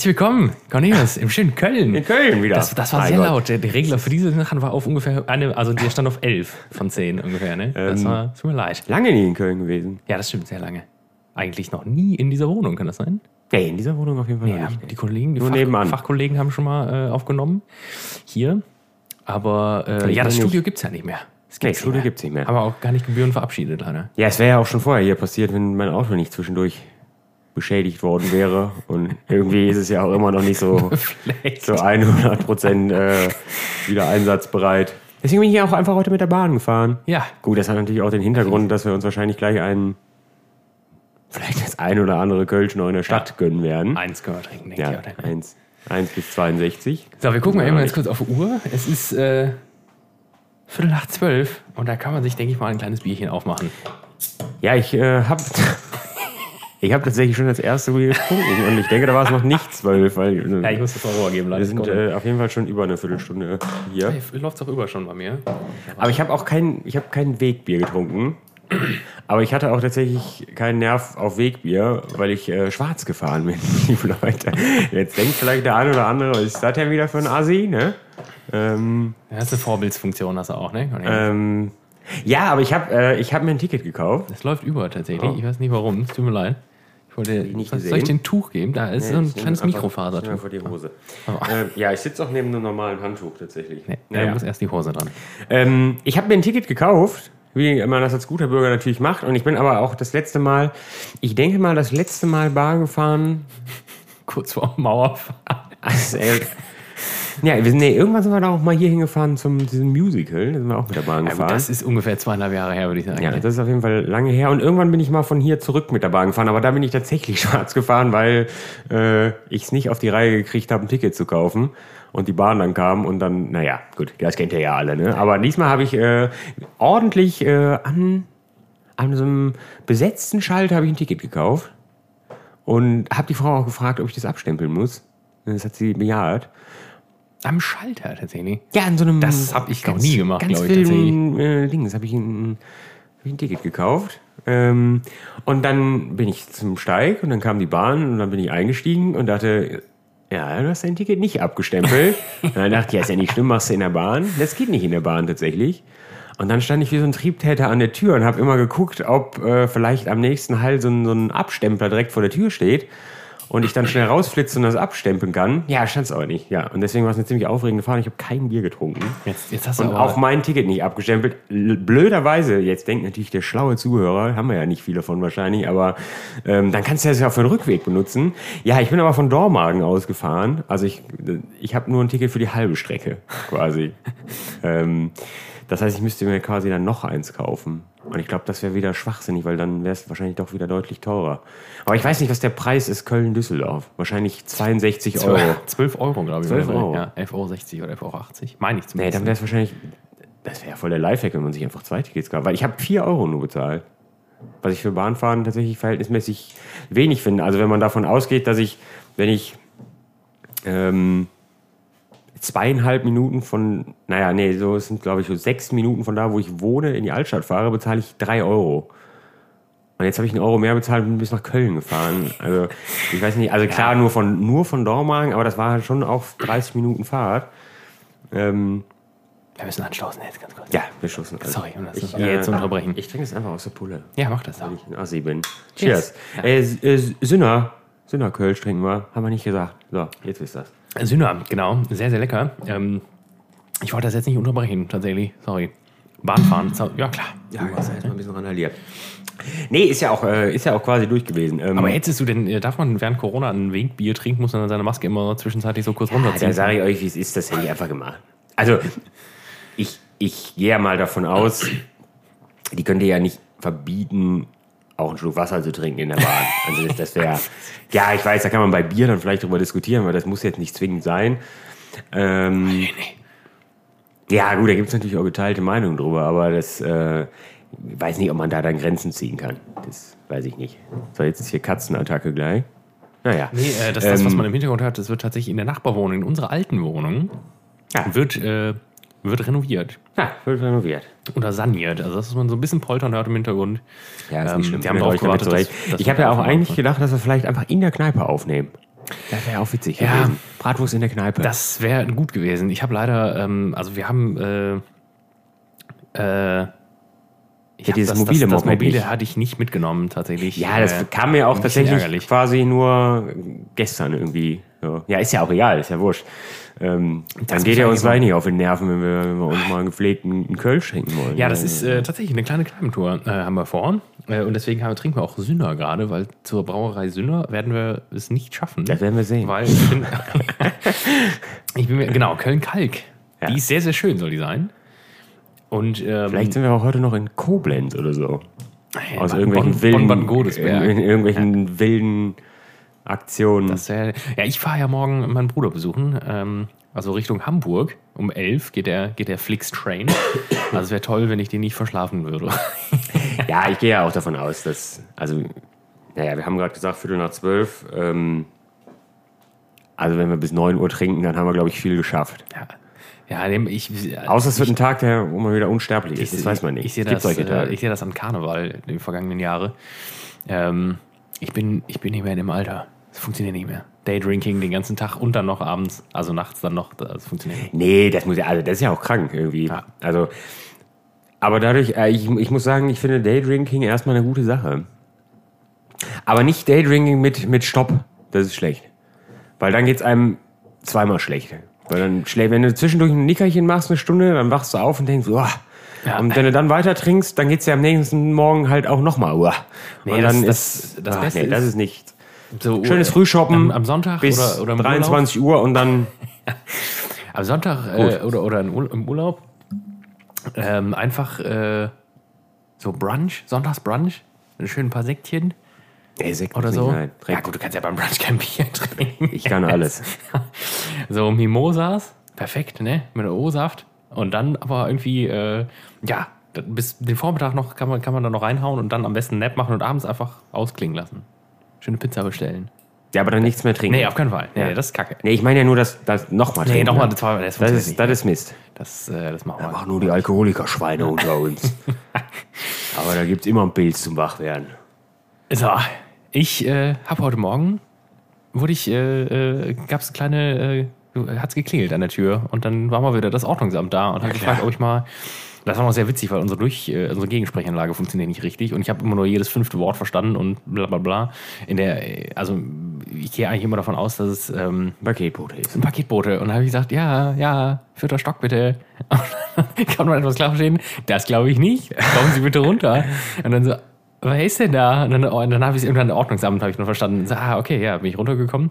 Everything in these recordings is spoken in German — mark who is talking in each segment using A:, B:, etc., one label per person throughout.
A: Herzlich willkommen, Cornelius, im schönen Köln.
B: In Köln wieder.
A: Das, das war
B: Mein
A: sehr
B: Gott.
A: laut. Der, Regler für diese Sachen war auf ungefähr eine, also der stand auf 11 von 10 ungefähr, ne? Das
B: Ähm.
A: war, tut mir leid.
B: Lange nie in Köln gewesen.
A: Ja, das stimmt, sehr lange. Eigentlich noch nie in dieser Wohnung, kann das sein?
B: Nee, in dieser Wohnung auf jeden Fall
A: Ja,
B: nicht.
A: die Kollegen, die
B: Nur
A: Fach,
B: nebenan.
A: Fachkollegen haben schon mal äh, aufgenommen. Hier. Aber äh, ja, das. Studio gibt es ja nicht mehr. Das
B: Nee,
A: gibt's
B: Studio
A: mehr.
B: gibt's nicht mehr.
A: Aber auch gar nicht Gebühren verabschiedet, leider.
B: Ja, es wäre ja auch schon vorher hier passiert, wenn mein Auto nicht zwischendurch beschädigt worden wäre. Und irgendwie ist es ja auch immer noch nicht so, so 100 Prozent äh, wieder einsatzbereit. Deswegen bin ich ja auch einfach heute mit der Bahn gefahren.
A: Ja,
B: Gut, das hat natürlich auch den Hintergrund, dass wir uns wahrscheinlich gleich einen, vielleicht das ein oder andere Kölsch noch in der Stadt gönnen werden.
A: eins können wir trinken, denke
B: Ja,
A: ich. Oder?
B: 1, 1 bis 62.
A: So, wir gucken mal
B: Ja,
A: eben ganz kurz auf die Uhr. Es ist äh, Viertel nach zwölf und da kann man sich, denke ich mal, ein kleines Bierchen aufmachen.
B: Ja, ich äh, habe ich hab tatsächlich schon das erste Bier getrunken und ich denke, da war es noch nicht zwölf, weil äh,
A: Ja, ich muss das mal rübergeben,
B: wir sind äh, auf jeden Fall schon über eine Viertelstunde hier.
A: Läuft doch über schon bei mir.
B: Aber ich habe auch kein, ich habe kein Wegbier getrunken. Aber ich hatte auch tatsächlich keinen Nerv auf Wegbier, weil ich äh, schwarz gefahren bin, liebe Leute. Jetzt denkt vielleicht der eine oder andere, was ist das denn wieder für ein Assi, ne? Ähm,
A: Das ist eine Vorbildsfunktion, hast du auch, ne?
B: ähm, ja, aber ich habe äh, ich hab mir ein Ticket gekauft.
A: Das läuft über tatsächlich.
B: Oh.
A: Ich weiß nicht warum, es tut mir leid. Wollte, soll ich den Tuch geben? Da ist so ein kleines Mikrofasertuch.
B: ich einfach die Hose.
A: Oh.
B: Ähm, ja, ich sitze auch neben einem normalen Handtuch tatsächlich.
A: Nee, da
B: Naja.
A: muss erst die Hose dran.
B: Ähm, ich habe mir ein Ticket gekauft, wie man das als guter Bürger natürlich macht. Und ich bin aber auch das letzte Mal, ich denke mal, das letzte Mal Bahn gefahren.
A: Kurz vor Mauerfall.
B: Also, äh, ja, wir nee, irgendwann sind wir da auch mal hier hingefahren zum diesem Musical. Da sind wir auch mit der Bahn
A: Ja,
B: gefahren.
A: das ist ungefähr zweieinhalb Jahre her, würde ich sagen.
B: ja, das ist auf jeden Fall lange her. Und irgendwann bin ich mal von hier zurück mit der Bahn gefahren. Aber da bin ich tatsächlich schwarz gefahren, weil äh, ich es nicht auf die Reihe gekriegt habe, ein Ticket zu kaufen. Und die Bahn dann kam und dann, naja, gut, das kennt ihr ja alle. Ne? Aber diesmal habe ich äh, ordentlich äh, an, an so einem besetzten Schalter habe ich ein Ticket gekauft. Und habe die Frau auch gefragt, ob ich das abstempeln muss. Das hat sie bejaht.
A: Am Schalter tatsächlich.
B: Ja, in so einem.
A: Das hab ich noch
B: ganz-
A: nie gemacht,
B: ganz
A: glaub ich,
B: wilden, Äh, Dings habe ich, ein- hab ich ein Ticket gekauft. Ähm, und dann bin ich zum Steig und dann kam die Bahn und dann bin ich eingestiegen und dachte, ja, du hast dein Ticket nicht abgestempelt. und dann dachte ich, ja, ist ja nicht schlimm, machst du in der Bahn. Das geht nicht in der Bahn tatsächlich. Und dann stand ich wie so ein Triebtäter an der Tür und habe immer geguckt, ob äh, vielleicht am nächsten Halt so ein, so ein Abstempler direkt vor der Tür steht und ich dann schnell rausflitze und das abstempeln kann. Ja, stand es aber nicht. Ja, und deswegen war es eine ziemlich aufregende Fahrt. Ich habe kein Bier getrunken.
A: Jetzt, jetzt hast du
B: Und auch mein Ticket nicht abgestempelt. Blöderweise, jetzt denkt natürlich der schlaue Zuhörer, haben wir ja nicht viele von wahrscheinlich, aber ähm, dann kannst du das ja für den Rückweg benutzen. Ja, ich bin aber von Dormagen ausgefahren. Also ich, ich habe nur ein Ticket für die halbe Strecke quasi. ähm, das heißt, ich müsste mir quasi dann noch eins kaufen. Und ich glaube, das wäre wieder schwachsinnig, weil dann wäre es wahrscheinlich doch wieder deutlich teurer. Aber ich weiß nicht, was der Preis ist Köln-Düsseldorf. Wahrscheinlich 62 Euro.
A: 12 Euro, glaube ich.
B: 12
A: oder so.
B: Euro.
A: Ja, 11,60 Euro oder 11,80 Euro. Meine ich
B: Nee,
A: zumindest.
B: dann wäre es wahrscheinlich. Das wäre ja voll der Lifehack, wenn man sich einfach zwei Tickets gab. Weil ich habe 4 Euro nur bezahlt. Was ich für Bahnfahren tatsächlich verhältnismäßig wenig finde. Also wenn man davon ausgeht, dass ich, wenn ich ähm, zweieinhalb Minuten von, naja, nee, so es sind glaube ich so sechs Minuten von da, wo ich wohne, in die Altstadt fahre, bezahle ich drei Euro. Und jetzt habe ich einen Euro mehr bezahlt und bin bis nach Köln gefahren. Also ich weiß nicht, also klar nur von nur von Dormagen, aber das war halt schon auch 30 Minuten Fahrt. Ähm,
A: Wir müssen anstoßen jetzt ganz kurz.
B: ja, beschossen. Also,
A: Sorry, um das
B: ich,
A: jetzt zu unterbrechen.
B: Ich trinke es einfach aus der Pulle,
A: Ja, mach das doch.
B: weil ich ein Assi bin. Cheers.
A: Ja.
B: Äh, äh, Sünner, Sünner Kölsch trinken wir. Haben wir nicht gesagt. So, jetzt wisst ihr das.
A: Sühner, genau. Sehr, sehr lecker. Ähm, ich wollte das jetzt nicht unterbrechen, tatsächlich. Sorry. Bahnfahren. Ja, klar.
B: Ja, jetzt erstmal ein bisschen randaliert. Nee, ist ja auch, äh, ist ja auch quasi durch gewesen. Ähm,
A: Aber hättest du denn, äh, darf man während Corona ein Wegbier trinken, muss man dann seine Maske immer zwischenzeitlich so kurz
B: da
A: runterziehen?
B: sage ich euch, wie es ist, das hätte ich einfach gemacht. Also, ich, ich gehe ja mal davon aus, die könnt ihr ja nicht verbieten, auch einen Schluck Wasser zu trinken in der Bahn. Also das, das wäre, ja, ich weiß, da kann man bei Bier dann vielleicht drüber diskutieren, weil das muss jetzt nicht zwingend sein. Ähm, ja, gut, da gibt es natürlich auch geteilte Meinungen drüber, aber das, äh, ich weiß nicht, ob man da dann Grenzen ziehen kann. Das weiß ich nicht. So, jetzt ist hier Katzenattacke gleich. Naja.
A: Nee, äh, das, das, was
B: Ähm,
A: man im Hintergrund hört, das wird tatsächlich in der Nachbarwohnung, in unserer alten Wohnung,
B: Ja.
A: wird, äh, wird renoviert
B: Ja, wird renoviert.
A: oder saniert. Also, das ist man so ein bisschen poltern hört im Hintergrund.
B: Ja, ist
A: Ähm,
B: nicht schlimm.
A: Sie haben drauf gewartet, dass- dass
B: ich habe ja auch eigentlich gedacht, dass wir vielleicht einfach in der Kneipe aufnehmen. Das wäre auch witzig
A: Ja.
B: gewesen. Bratwurst in der Kneipe.
A: Das wäre gut gewesen. Ich habe leider, ähm, also wir haben, äh, äh, ich
B: Ja, dieses
A: das,
B: mobile
A: das, das
B: Moped
A: mobile hatte ich nicht mitgenommen tatsächlich.
B: ja, das
A: Äh,
B: kam mir auch tatsächlich
A: ärgerlich.
B: quasi nur gestern irgendwie. So. Ja, ist ja auch egal, ist ja wurscht. Ähm, dann geht ja uns gleich nicht auf den Nerven, wenn wir, wenn wir uns mal einen gepflegten Kölsch schenken wollen.
A: Ja, das ist äh, tatsächlich eine kleine Kneipentour äh, haben wir vor. Äh, und deswegen haben, trinken wir auch Sünner gerade, weil zur Brauerei Sünner werden wir es nicht schaffen.
B: Das werden wir sehen.
A: Weil ich bin, ich bin mir, genau, Köln-Kalk.
B: Ja.
A: Die ist sehr, sehr schön, soll die sein. Und ähm,
B: Vielleicht sind wir auch heute noch in Koblenz oder so. Aus
A: Bonn-
B: irgendwelchen wilden, in, in irgendwelchen wilden Aktionen.
A: Das wär, ja, ich fahre ja morgen meinen Bruder besuchen. Ähm, also Richtung Hamburg. Um 11 geht der, geht der Flix-Train. Also es wäre toll, wenn ich den nicht verschlafen würde.
B: Ja, ich gehe ja auch davon aus, dass, also, naja, wir haben gerade gesagt, Viertel nach zwölf. Ähm, also, wenn wir bis 9 Uhr trinken, dann haben wir, glaube ich, viel geschafft.
A: ja, ja ich,
B: Außer es wird ein Tag, der, wo man wieder unsterblich ist. Das
A: ich,
B: weiß man nicht.
A: Ich sehe das, äh, ich sehe das am Karneval in den vergangenen Jahren. Ähm, ich, bin, ich bin nicht mehr in dem Alter. Das funktioniert nicht mehr. Daydrinking den ganzen Tag und dann noch abends, also nachts dann noch. Das funktioniert nicht.
B: Nee, das muss ja, also das ist ja auch krank irgendwie.
A: Ja.
B: Also, aber dadurch, äh, ich, ich muss sagen, ich finde Daydrinking erstmal eine gute Sache. Aber nicht Daydrinking mit, mit Stopp. Das ist schlecht. Weil dann geht es einem zweimal schlecht. Weil dann schläft, wenn du zwischendurch ein Nickerchen machst, eine Stunde, dann wachst du auf und denkst, uah.
A: Ja.
B: Und wenn du dann weiter trinkst, dann geht es ja am nächsten Morgen halt auch nochmal.
A: Nee,
B: und
A: das-
B: dann
A: das-
B: ist
A: das
B: ah,
A: Beste
B: nee, das
A: ist-
B: ist nicht.
A: So,
B: Schönes
A: äh,
B: Frühshoppen
A: Am, am Sonntag
B: bis
A: oder, oder im
B: 23 Uhr und dann
A: Am Sonntag äh, oder, oder im Urlaub ähm, einfach äh, so Brunch, Sonntagsbrunch, ein schön paar Säckchen
B: Ey, Sekt
A: oder so.
B: sein.
A: Ja gut, du kannst ja beim Brunch kein Bier trinken.
B: Ich kann alles.
A: So Mimosas, perfekt, ne? Mit O-Saft. Und dann aber irgendwie, äh, ja, bis den Vormittag noch kann man, kann man da noch reinhauen und dann am besten Nap machen und abends einfach ausklingen lassen. Schöne Pizza bestellen.
B: Ja, aber dann nichts mehr trinken.
A: Nee, auf keinen Fall. Nee,
B: Ja.
A: das ist kacke.
B: Nee, ich meine ja nur, dass das nochmal
A: Nee,
B: trinken.
A: nochmal,
B: ne?
A: das, war, das,
B: Das ist, das ist Mist.
A: das, äh, das machen wir.
B: Machen nur die Alkoholikerschweine unter uns. Aber da gibt es immer ein Pilz zum Wachwerden.
A: So, ich äh, habe heute Morgen, wurde ich, äh, äh, gab es kleine, äh, hat es geklingelt an der Tür und dann war mal wieder das Ordnungsamt da und hat gefragt, ob ich mal, das war noch sehr witzig, weil unsere, Durch, äh, unsere Gegensprechanlage funktioniert nicht richtig und ich habe immer nur jedes fünfte Wort verstanden und bla bla bla. In der, äh, also ich gehe eigentlich immer davon aus, dass es ähm,
B: Paketbote ist.
A: ein Paketbote. Und dann habe ich gesagt, ja, ja, vierter Stock bitte. Kann man etwas klar verstehen, das glaube ich nicht. Kommen Sie bitte runter. Und dann so, wer ist denn da? Und dann, oh, und dann habe ich es irgendwann Ordnungsamt, habe ich noch verstanden. So, ah, okay, ja, bin ich runtergekommen.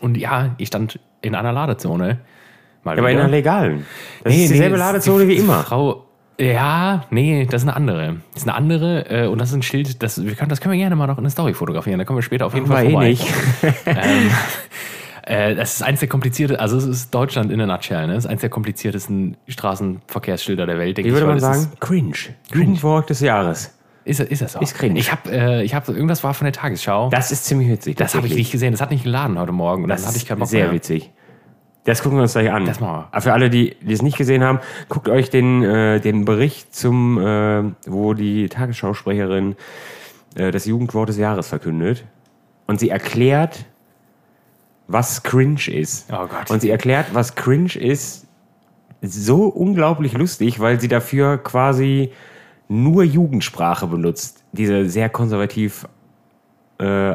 A: Und ja, ich stand in einer Ladezone. Mal
B: Ja, aber in einer legalen. Das ist dieselbe
A: das-
B: Ladezone wie immer.
A: Frau, ja, nee, das ist eine andere. Das ist eine andere äh, und das ist ein Schild, das, wir können, das können wir gerne mal noch in eine Story fotografieren. Da kommen wir später auf jeden
B: War
A: Fall
B: eh
A: vorbei.
B: nicht.
A: Ähm, äh, das ist eins der kompliziertesten, also es ist Deutschland in der Nutshell, ne? Das ist eins der kompliziertesten Straßenverkehrsschilder der Welt, denke
B: Wie
A: ich.
B: würde man
A: weil es
B: sagen? Cringe. Jugendwort des Jahres.
A: Ist, ist, das so?
B: Ist cringe.
A: Ich habe, äh, ich hab, irgendwas war von der Tagesschau.
B: Das ist ziemlich witzig.
A: das habe ich nicht gesehen. Das hat nicht geladen heute Morgen und
B: Das
A: dann hatte ich keinen
B: ist
A: Bock
B: sehr
A: mehr.
B: witzig. Das gucken wir uns gleich an.
A: Das machen wir.
B: Aber Für alle, die, die es nicht gesehen haben, guckt euch den, äh, den Bericht zum, äh, wo die Tagesschausprecherin äh, das Jugendwort des Jahres verkündet. Und sie erklärt, was cringe ist.
A: Oh Gott.
B: Und sie erklärt, was cringe ist, so unglaublich lustig, weil sie dafür quasi nur Jugendsprache benutzt. Diese sehr konservativ äh,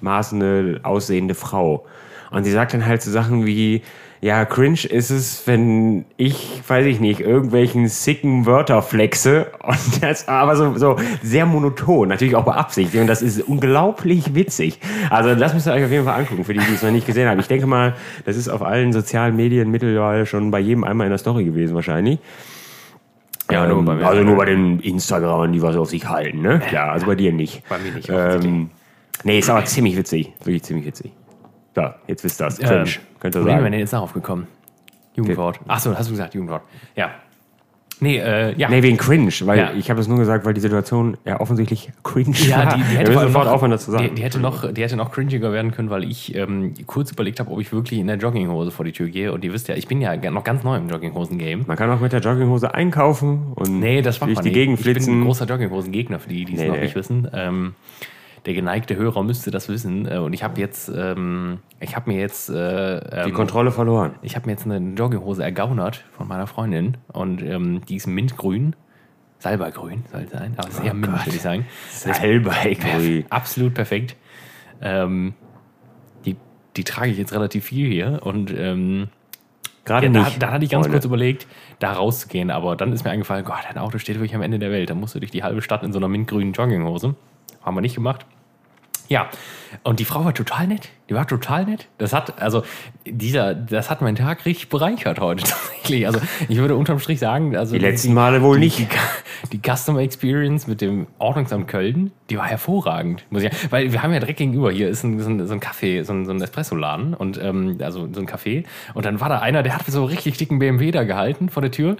B: anmaßende, aussehende Frau. Und sie sagt dann halt so Sachen wie, ja, cringe ist es, wenn ich, weiß ich nicht, irgendwelchen sicken Wörter flexe und das aber so, so sehr monoton, natürlich auch beabsichtigt und das ist unglaublich witzig. Also das müsst ihr euch auf jeden Fall angucken, für die, die es noch nicht gesehen haben. Ich denke mal, das ist auf allen sozialen Medien mittlerweile schon bei jedem einmal in der Story gewesen wahrscheinlich.
A: Ja, nur bei mir.
B: also nur bei den Instagramern, die was auf sich halten, ne? Klar, also bei dir nicht.
A: Bei mir nicht,
B: Ähm, nee, ist aber ziemlich witzig. Wirklich ziemlich witzig. So, jetzt wisst ihr das. Cringe.
A: Ähm,
B: Könnt ihr sagen.
A: denn jetzt darauf gekommen? Jugendwort. Achso, hast du gesagt, Jugendwort. Ja. Nee, äh, ja.
B: Nee, wegen Cringe, weil
A: Ja.
B: ich habe es nur gesagt, weil die Situation ja offensichtlich cringe
A: Ja,
B: war.
A: die, die hätte
B: sofort
A: noch,
B: aufhören, das zu sagen.
A: Die, die, hätte noch, die hätte noch cringiger werden können, weil ich ähm, kurz überlegt habe, ob ich wirklich in der Jogginghose vor die Tür gehe. Und ihr wisst ja, ich bin ja noch ganz neu im Jogginghosen-Game.
B: Man kann auch mit der Jogginghose einkaufen und
A: Nee, das macht
B: durch
A: man
B: die
A: nicht.
B: Gegend
A: Ich bin ein
B: flitzen.
A: großer Jogginghosen-Gegner, für die, die es
B: Nee,
A: noch
B: nee.
A: nicht wissen. Ähm, der geneigte Hörer müsste das wissen. Äh, und ich habe jetzt, ähm, ich habe mir jetzt, äh,
B: Die
A: ähm,
B: Kontrolle verloren.
A: ich habe mir jetzt eine Jogginghose ergaunert von meiner Freundin und ähm, die ist mintgrün. Salbergrün soll es sein, aber sehr mint,
B: Gott.
A: würde ich sagen.
B: Salbeigrün.
A: Absolut perfekt. Ähm, die, die trage ich jetzt relativ viel hier und ähm,
B: Gerade
A: ja, da,
B: nicht.
A: da hatte ich ganz
B: Freunde.
A: kurz überlegt, da rauszugehen, aber dann ist mir eingefallen, Gott, dein Auto steht wirklich am Ende der Welt. Da musst du durch die halbe Stadt in so einer mintgrünen Jogginghose. Haben wir nicht gemacht. Ja, und die Frau war total nett. Die war total nett. Das hat, also, dieser, das hat meinen Tag richtig bereichert heute tatsächlich. Also, ich würde unterm Strich sagen, also.
B: Die letzten Male wohl
A: die,
B: nicht.
A: Die, die Customer Experience mit dem Ordnungsamt Köln, die war hervorragend, muss ich. Weil wir haben ja direkt gegenüber hier ist ein, so ein, so ein Café, so ein, so ein Espresso-Laden und ähm, also so ein Café. Und dann war da einer, der hat so einen richtig dicken BMW da gehalten vor der Tür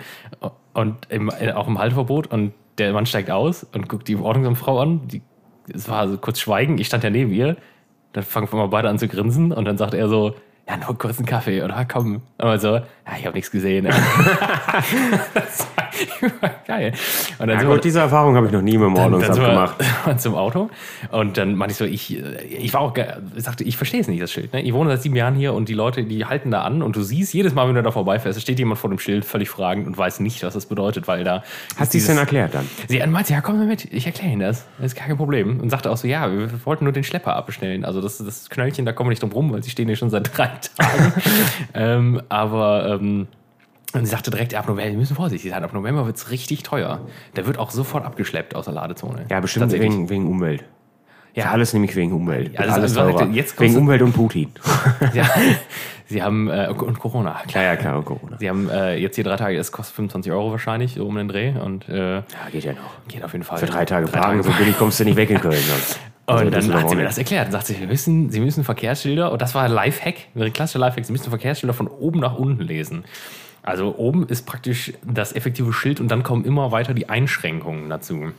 A: und im, äh, auch im Halteverbot und der Mann steigt aus und guckt die Ordnungsamtfrau an. Die, es war so kurz Schweigen, ich stand ja neben ihr. Dann fangen wir mal beide an zu grinsen und dann sagt er so, ja, nur kurz einen Kaffee, oder? Komm. Aber so, ja, ich habe nichts gesehen. das geil. Und dann
B: Ja,
A: wir-
B: gut, diese Erfahrung habe ich noch nie mit dem Ordnungsamt gemacht.
A: zum Auto und dann meinte ich so, ich, ich war auch, ich sagte, ich verstehe es nicht, das Schild. Ne? Ich wohne seit sieben Jahren hier und die Leute, die halten da an und du siehst jedes Mal, wenn du da vorbeifährst, steht jemand vor dem Schild völlig fragend und weiß nicht, was das bedeutet, weil da.
B: Hast du es denn erklärt dann?
A: Sie meinte, ja, komm mal mit, ich erkläre Ihnen das. Das ist gar kein Problem. Und sagte auch so, ja, wir wollten nur den Schlepper abbestellen. Also das, das Knöllchen, da kommen wir nicht drum rum, weil sie stehen hier schon seit drei Tagen. ähm, aber ähm, und sie sagte direkt, ab November, wir müssen vorsichtig sein, ab November wird es richtig teuer. Der wird auch sofort abgeschleppt aus der Ladezone.
B: Ja, bestimmt wegen, wegen Umwelt.
A: Ja,
B: Ist alles nämlich wegen Umwelt.
A: Also,
B: alles teurer.
A: jetzt
B: wegen Umwelt und Putin.
A: ja, sie haben, äh, und Corona, klar.
B: Ja, ja, klar, und Corona.
A: Sie haben äh, jetzt hier drei Tage, es kostet 25 Euro wahrscheinlich, so um den Dreh. Und äh,
B: Ja, geht ja noch.
A: geht auf jeden Fall.
B: Für drei Tage parken, so billig kommst du nicht weg in Köln. Sonst.
A: Und
B: Also, das
A: dann hat sie mir das erklärt. Dann sagt sie, Sie müssen, sie müssen Verkehrsschilder, und das war ein Lifehack, ein klassischer Lifehack, Sie müssen Verkehrsschilder von oben nach unten lesen. Also oben ist praktisch das effektive Schild und dann kommen immer weiter die Einschränkungen dazu.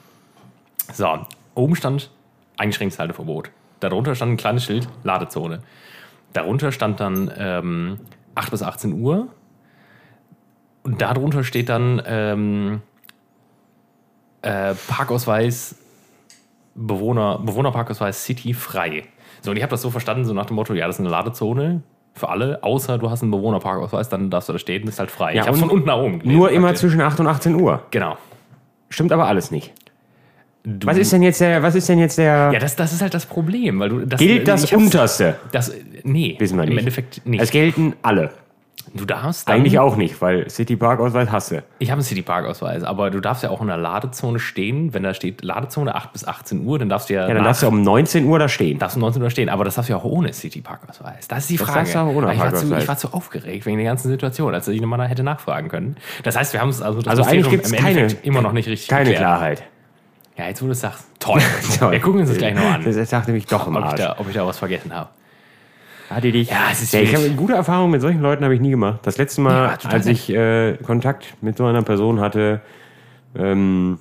A: So, oben stand eingeschränktes Halteverbot. Darunter stand ein kleines Schild, Ladezone. Darunter stand dann ähm, 8 bis 18 Uhr. Und darunter steht dann ähm, äh, Parkausweis Bewohner, Bewohnerparkausweis City frei. So, und ich habe das so verstanden, so nach dem Motto, ja, das ist eine Ladezone für alle, außer du hast einen Bewohnerparkausweis, dann darfst du da stehen, bist halt frei.
B: Ja,
A: ich habe von unten nach oben gelesen,
B: Nur immer zwischen 8 und 18 Uhr.
A: Genau.
B: Stimmt aber alles nicht.
A: Du,
B: Was ist denn jetzt der, was ist denn jetzt der,
A: ja, das, das ist halt das Problem, weil du das
B: gilt das Unterste?
A: Das, nee,
B: Wissen wir
A: im
B: nicht.
A: Endeffekt nicht.
B: Es gelten alle.
A: Du darfst dann,
B: Eigentlich auch nicht, weil City Park Ausweis hasse.
A: Ich habe einen City Park Ausweis, aber du darfst ja auch in der Ladezone stehen. Wenn da steht Ladezone 8 bis 18 Uhr, dann darfst du ja,
B: Ja, dann darfst du um 19 Uhr da stehen.
A: darfst du 19 Uhr stehen, aber das darfst du ja auch ohne City Park Ausweis. Das ist die
B: Das
A: Frage.
B: darfst du auch ohne
A: ich, war zu, ich war zu aufgeregt wegen der ganzen Situation, als ich nochmal hätte nachfragen können. Das heißt, wir haben es also, das
B: Also eigentlich gibt's
A: im
B: keine-
A: immer noch nicht richtig
B: Keine
A: geklärt.
B: Klarheit.
A: Ja, jetzt wo du es sagst. Toll.
B: Toll.
A: Wir gucken uns das gleich noch an.
B: Das ist nämlich doch im
A: ob, ich
B: Arsch.
A: da, ob ich da was vergessen habe.
B: Hat die dich?
A: Ja, es ist
B: ja, ich habe gute Erfahrungen mit solchen Leuten habe ich nie gemacht. Das letzte Mal,
A: Ja,
B: als ich äh, Kontakt mit so einer Person hatte, ähm,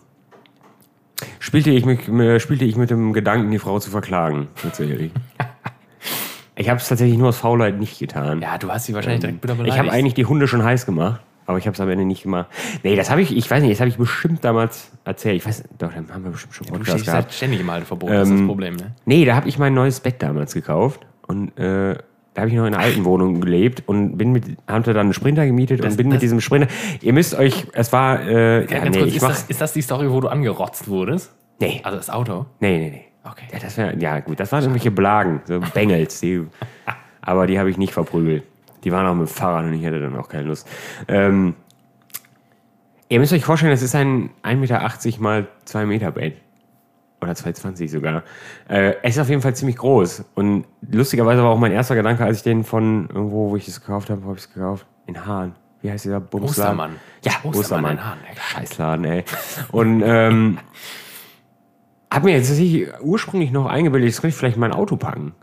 B: spielte ich mit, äh, spielte ich mit dem Gedanken, die Frau zu verklagen. Tatsächlich. ich habe es tatsächlich nur aus Faulheit nicht getan.
A: Ja, du hast sie wahrscheinlich direkt wieder beleidigt.
B: ich habe eigentlich die Hunde schon heiß gemacht, aber ich habe es am Ende nicht gemacht. Nee, das habe ich, ich weiß nicht, das habe ich bestimmt damals erzählt. Ich weiß, doch, dann haben wir bestimmt schon Podcast
A: stehst
B: gehabt.
A: halt ständig im Halteverbot, das ist das
B: Ähm,
A: Problem. Ne?
B: Nee, da habe ich mein neues Bett damals gekauft und äh, da habe ich noch in einer alten Wohnung gelebt und bin mit, hatte dann einen Sprinter gemietet
A: Das-
B: und bin mit diesem Sprinter. Ihr müsst euch, es war, äh, ja,
A: Ganz
B: nee,
A: kurz,
B: ich
A: ist, das, ist das die Story, wo du angerotzt wurdest?
B: nee,
A: Also das Auto?
B: nee, nee, nee.
A: Okay.
B: Ja, das wär, ja gut, das waren irgendwelche Blagen, so Bengels, die, aber die habe ich nicht verprügelt. Die waren auch mit dem Fahrrad und ich hatte dann auch keine Lust. Ähm, ihr müsst euch vorstellen, das ist ein 1,80 Meter mal 2 Meter Bett. Oder 2,20 sogar. Äh, es ist auf jeden Fall ziemlich groß. Und lustigerweise war auch mein erster Gedanke, als ich den von irgendwo, wo ich das gekauft habe, wo habe ich es gekauft? In Hahn. Wie heißt dieser Bumsladen?
A: Ostermann.
B: Ja,
A: Ostermann
B: Ostermann.
A: in Hahn, klar.
B: Scheißladen, ey. Und ähm, hab mir jetzt tatsächlich ursprünglich noch eingebildet, jetzt könnte ich vielleicht mein Auto packen.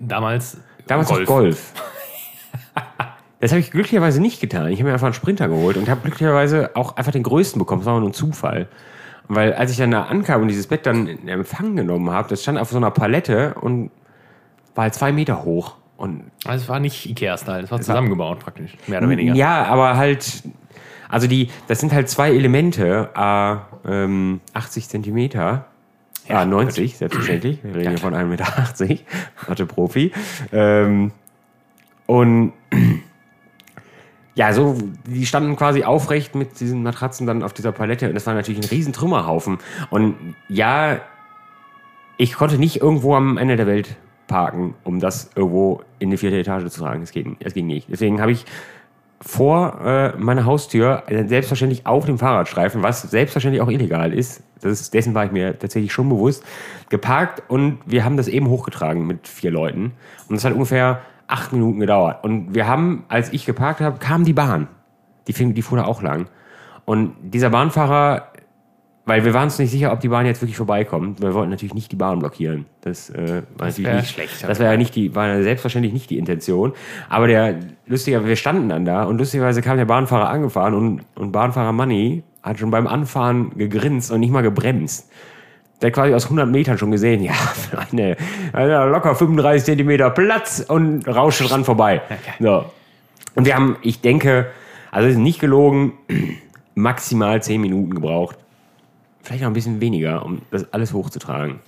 A: Damals,
B: Damals Golf. Golf. Das habe ich glücklicherweise nicht getan. Ich habe mir einfach einen Sprinter geholt und habe glücklicherweise auch einfach den größten bekommen. Das war nur ein Zufall. Weil als ich dann da ankam und dieses Bett dann in Empfang genommen habe, das stand auf so einer Palette und war halt zwei Meter hoch. Und
A: Also es war nicht Ikea-Style, es war zusammengebaut praktisch, mehr oder weniger.
B: ja, aber halt, also die, das sind halt zwei Elemente, a ähm, 80 Zentimeter. Ja, 90, selbstverständlich. Wir reden hier von 1,80 Meter. Hatte Profi. Ähm, und ja, so, die standen quasi aufrecht mit diesen Matratzen dann auf dieser Palette. Und das war natürlich ein riesen Trümmerhaufen. Und ja, ich konnte nicht irgendwo am Ende der Welt parken, um das irgendwo in die vierte Etage zu tragen. Das, das ging nicht. Deswegen habe ich vor äh, meiner Haustür selbstverständlich auf dem Fahrradstreifen, was selbstverständlich auch illegal ist, ist, dessen war ich mir tatsächlich schon bewusst, geparkt und wir haben das eben hochgetragen mit vier Leuten. Und das hat ungefähr acht Minuten gedauert. Und wir haben, als ich geparkt habe, kam die Bahn. Die, fing, die fuhr da auch lang. Und dieser Bahnfahrer, weil wir waren uns nicht sicher, ob die Bahn jetzt wirklich vorbeikommt. Wir wollten natürlich nicht die Bahn blockieren. Das, äh, war
A: Das
B: natürlich nicht
A: schlecht.
B: Das wäre ja nicht die, war ja selbstverständlich nicht die Intention. Aber der, lustiger, wir standen dann da und lustigerweise kam der Bahnfahrer angefahren und, und Bahnfahrer Money hat schon beim Anfahren gegrinst und nicht mal gebremst. Der hat quasi aus 100 Metern schon gesehen, ja, eine, eine locker 35 Zentimeter Platz und rauscht dran vorbei. So. Und wir haben, ich denke, also es ist nicht gelogen, maximal 10 Minuten gebraucht. Vielleicht noch ein bisschen weniger, um das alles hochzutragen.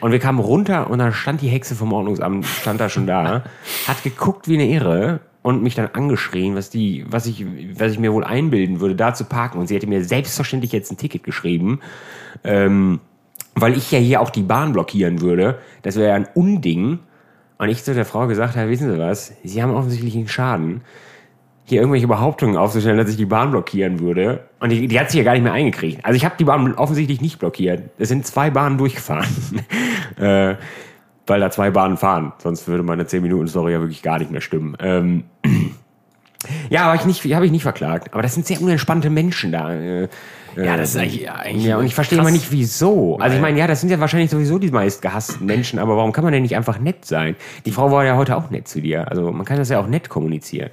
B: Und wir kamen runter und dann stand die Hexe vom Ordnungsamt, stand da schon da, hat geguckt wie eine Irre und mich dann angeschrien, was, die, was, ich, was ich mir wohl einbilden würde, da zu parken. Und sie hätte mir selbstverständlich jetzt ein Ticket geschrieben, ähm, weil ich ja hier auch die Bahn blockieren würde. Das wäre ja ein Unding. Und ich zu der Frau gesagt habe, wissen Sie was, Sie haben offensichtlich einen Schaden hier irgendwelche Behauptungen aufzustellen, dass ich die Bahn blockieren würde. Und die, die hat sich ja gar nicht mehr eingekriegt. Also ich habe die Bahn offensichtlich nicht blockiert. Es sind zwei Bahnen durchgefahren. äh, weil da zwei Bahnen fahren. Sonst würde meine 10-Minuten-Story ja wirklich gar nicht mehr stimmen. Ähm, ja, habe ich, nicht, hab ich nicht verklagt. Aber das sind sehr unentspannte Menschen da. Äh,
A: Ja, das ist eigentlich, ja, eigentlich
B: ja, und ich verstehe immer nicht, wieso. Also ich meine, ja, das sind ja wahrscheinlich sowieso die meist gehassten Menschen, aber warum kann man denn nicht einfach nett sein? Die Frau war ja heute auch nett zu dir. Also man kann das ja auch nett kommunizieren.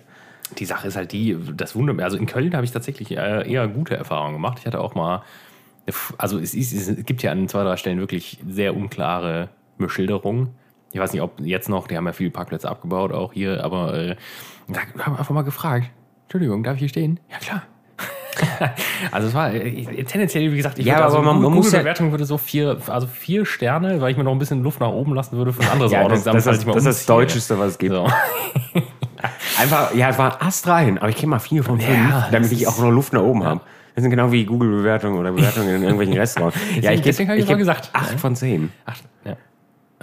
A: Die Sache ist halt die, das wundert mich. Also in Köln habe ich tatsächlich äh, eher gute Erfahrungen gemacht. Ich hatte auch mal, also es, ist, es gibt ja an zwei, drei Stellen wirklich sehr unklare Beschilderungen. Ich weiß nicht, ob jetzt noch, die haben ja viele Parkplätze abgebaut, auch hier, aber äh, da haben wir einfach mal gefragt, Entschuldigung, darf ich hier stehen? Ja, klar. also es war äh, tendenziell, wie gesagt, ich
B: Ja,
A: würde
B: aber
A: also
B: man- man muss ja-
A: Bewertung würde so vier, also vier Sterne, weil ich mir noch ein bisschen Luft nach oben lassen würde für ein anderes
B: Ja, das, das, ist,
A: ich
B: das ist das. Deutscheste, was es gibt.
A: So.
B: Einfach, ja, es war Ast rein, aber ich kriege mal vier von fünf,
A: Ja,
B: damit ich auch noch Luft nach oben habe. Das sind genau wie Google-Bewertungen oder Bewertungen in irgendwelchen Restaurants. ja, ich gebe
A: ich
B: ich
A: mal
B: geb
A: gesagt.
B: acht von zehn.
A: Ach, ja.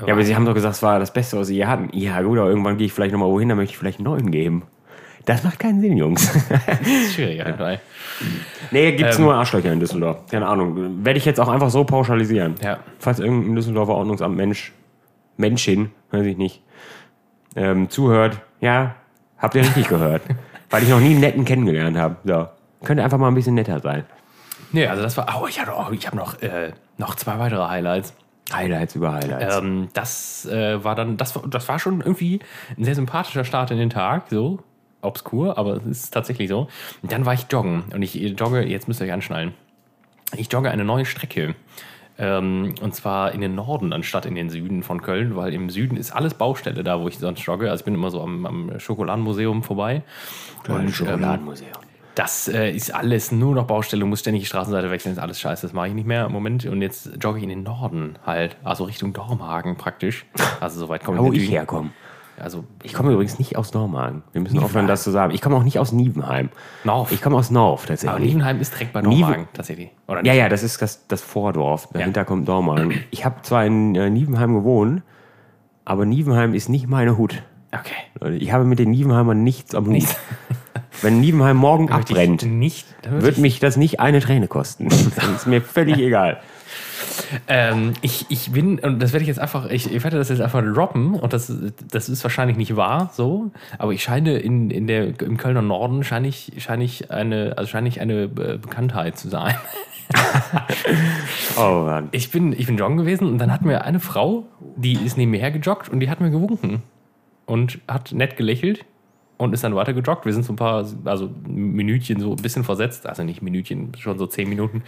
B: Ja, aber sie haben doch gesagt, es war das Beste, was sie je hatten. Ja, gut, aber irgendwann gehe ich vielleicht nochmal wohin, dann möchte ich vielleicht einen neuen geben. Das macht keinen Sinn, Jungs.
A: Das ist schwierig, ja.
B: nee, gibt's
A: Ähm.
B: nur Arschlöcher in Düsseldorf. Keine Ahnung. Werde ich jetzt auch einfach so pauschalisieren.
A: Ja.
B: Falls irgendein Düsseldorfer Ordnungsamt Mensch, Menschin, weiß ich nicht, ähm, zuhört, ja, habt ihr richtig gehört. Weil ich noch nie einen netten kennengelernt habe. So. Könnte einfach mal ein bisschen netter sein.
A: Nee, also das war. Oh, ich habe noch, äh, noch zwei weitere Highlights.
B: Highlights über Highlights.
A: Ähm, das äh, war dann, das, war- das war schon irgendwie ein sehr sympathischer Start in den Tag, so obskur, aber es ist tatsächlich so. Und dann war ich joggen und ich jogge, jetzt müsst ihr euch anschnallen. Ich jogge eine neue Strecke. Ähm, und zwar in den Norden anstatt in den Süden von Köln, weil im Süden ist alles Baustelle da, wo ich sonst jogge. Also ich bin immer so am, am Schokoladenmuseum vorbei.
B: Ein
A: ähm,
B: Schokoladenmuseum.
A: Das äh, ist alles nur noch Baustelle, muss ständig die Straßenseite wechseln, ist alles scheiße, das mache ich nicht mehr im Moment. Und jetzt jogge ich in den Norden halt, also Richtung Dormagen praktisch. Also soweit komme ich
B: Wo ich herkomme.
A: Also
B: Ich komme übrigens nicht aus Dormagen. Wir müssen aufhören, das zu sagen. Ich komme auch nicht aus Nievenheim.
A: Norf.
B: Ich komme aus Norf
A: Aber
B: tatsächlich.
A: Nievenheim ist direkt bei
B: Nieven-
A: Dormagen tatsächlich. Oder
B: Ja, ja, das ist das, das Vordorf. Dahinter kommt Dormagen. Ich habe zwar in äh, Nievenheim gewohnt, aber Nievenheim ist nicht meine Hut.
A: Okay.
B: Ich habe mit den Nievenheimern nichts am Hut.
A: Nichts.
B: Wenn Nievenheim morgen
A: möchte
B: abbrennt,
A: Nicht.
B: Wird
A: ich,
B: mich das nicht eine Träne kosten. Das ist mir völlig egal.
A: ähm, ich, ich bin, und das werde ich jetzt einfach, ich, ich werde das jetzt einfach droppen, und das, das ist wahrscheinlich nicht wahr, so, aber ich scheine in, in der, im Kölner Norden scheine ich, scheine ich eine, also scheine ich eine äh, Bekanntheit zu sein.
B: Oh Mann.
A: Ich bin, ich bin joggen gewesen und dann hat mir eine Frau, die ist neben mir hergejoggt und die hat mir gewunken und hat nett gelächelt und ist dann weiter gejoggt. Wir sind so ein paar, also Minütchen so ein bisschen versetzt, also nicht Minütchen, schon so zehn Minuten,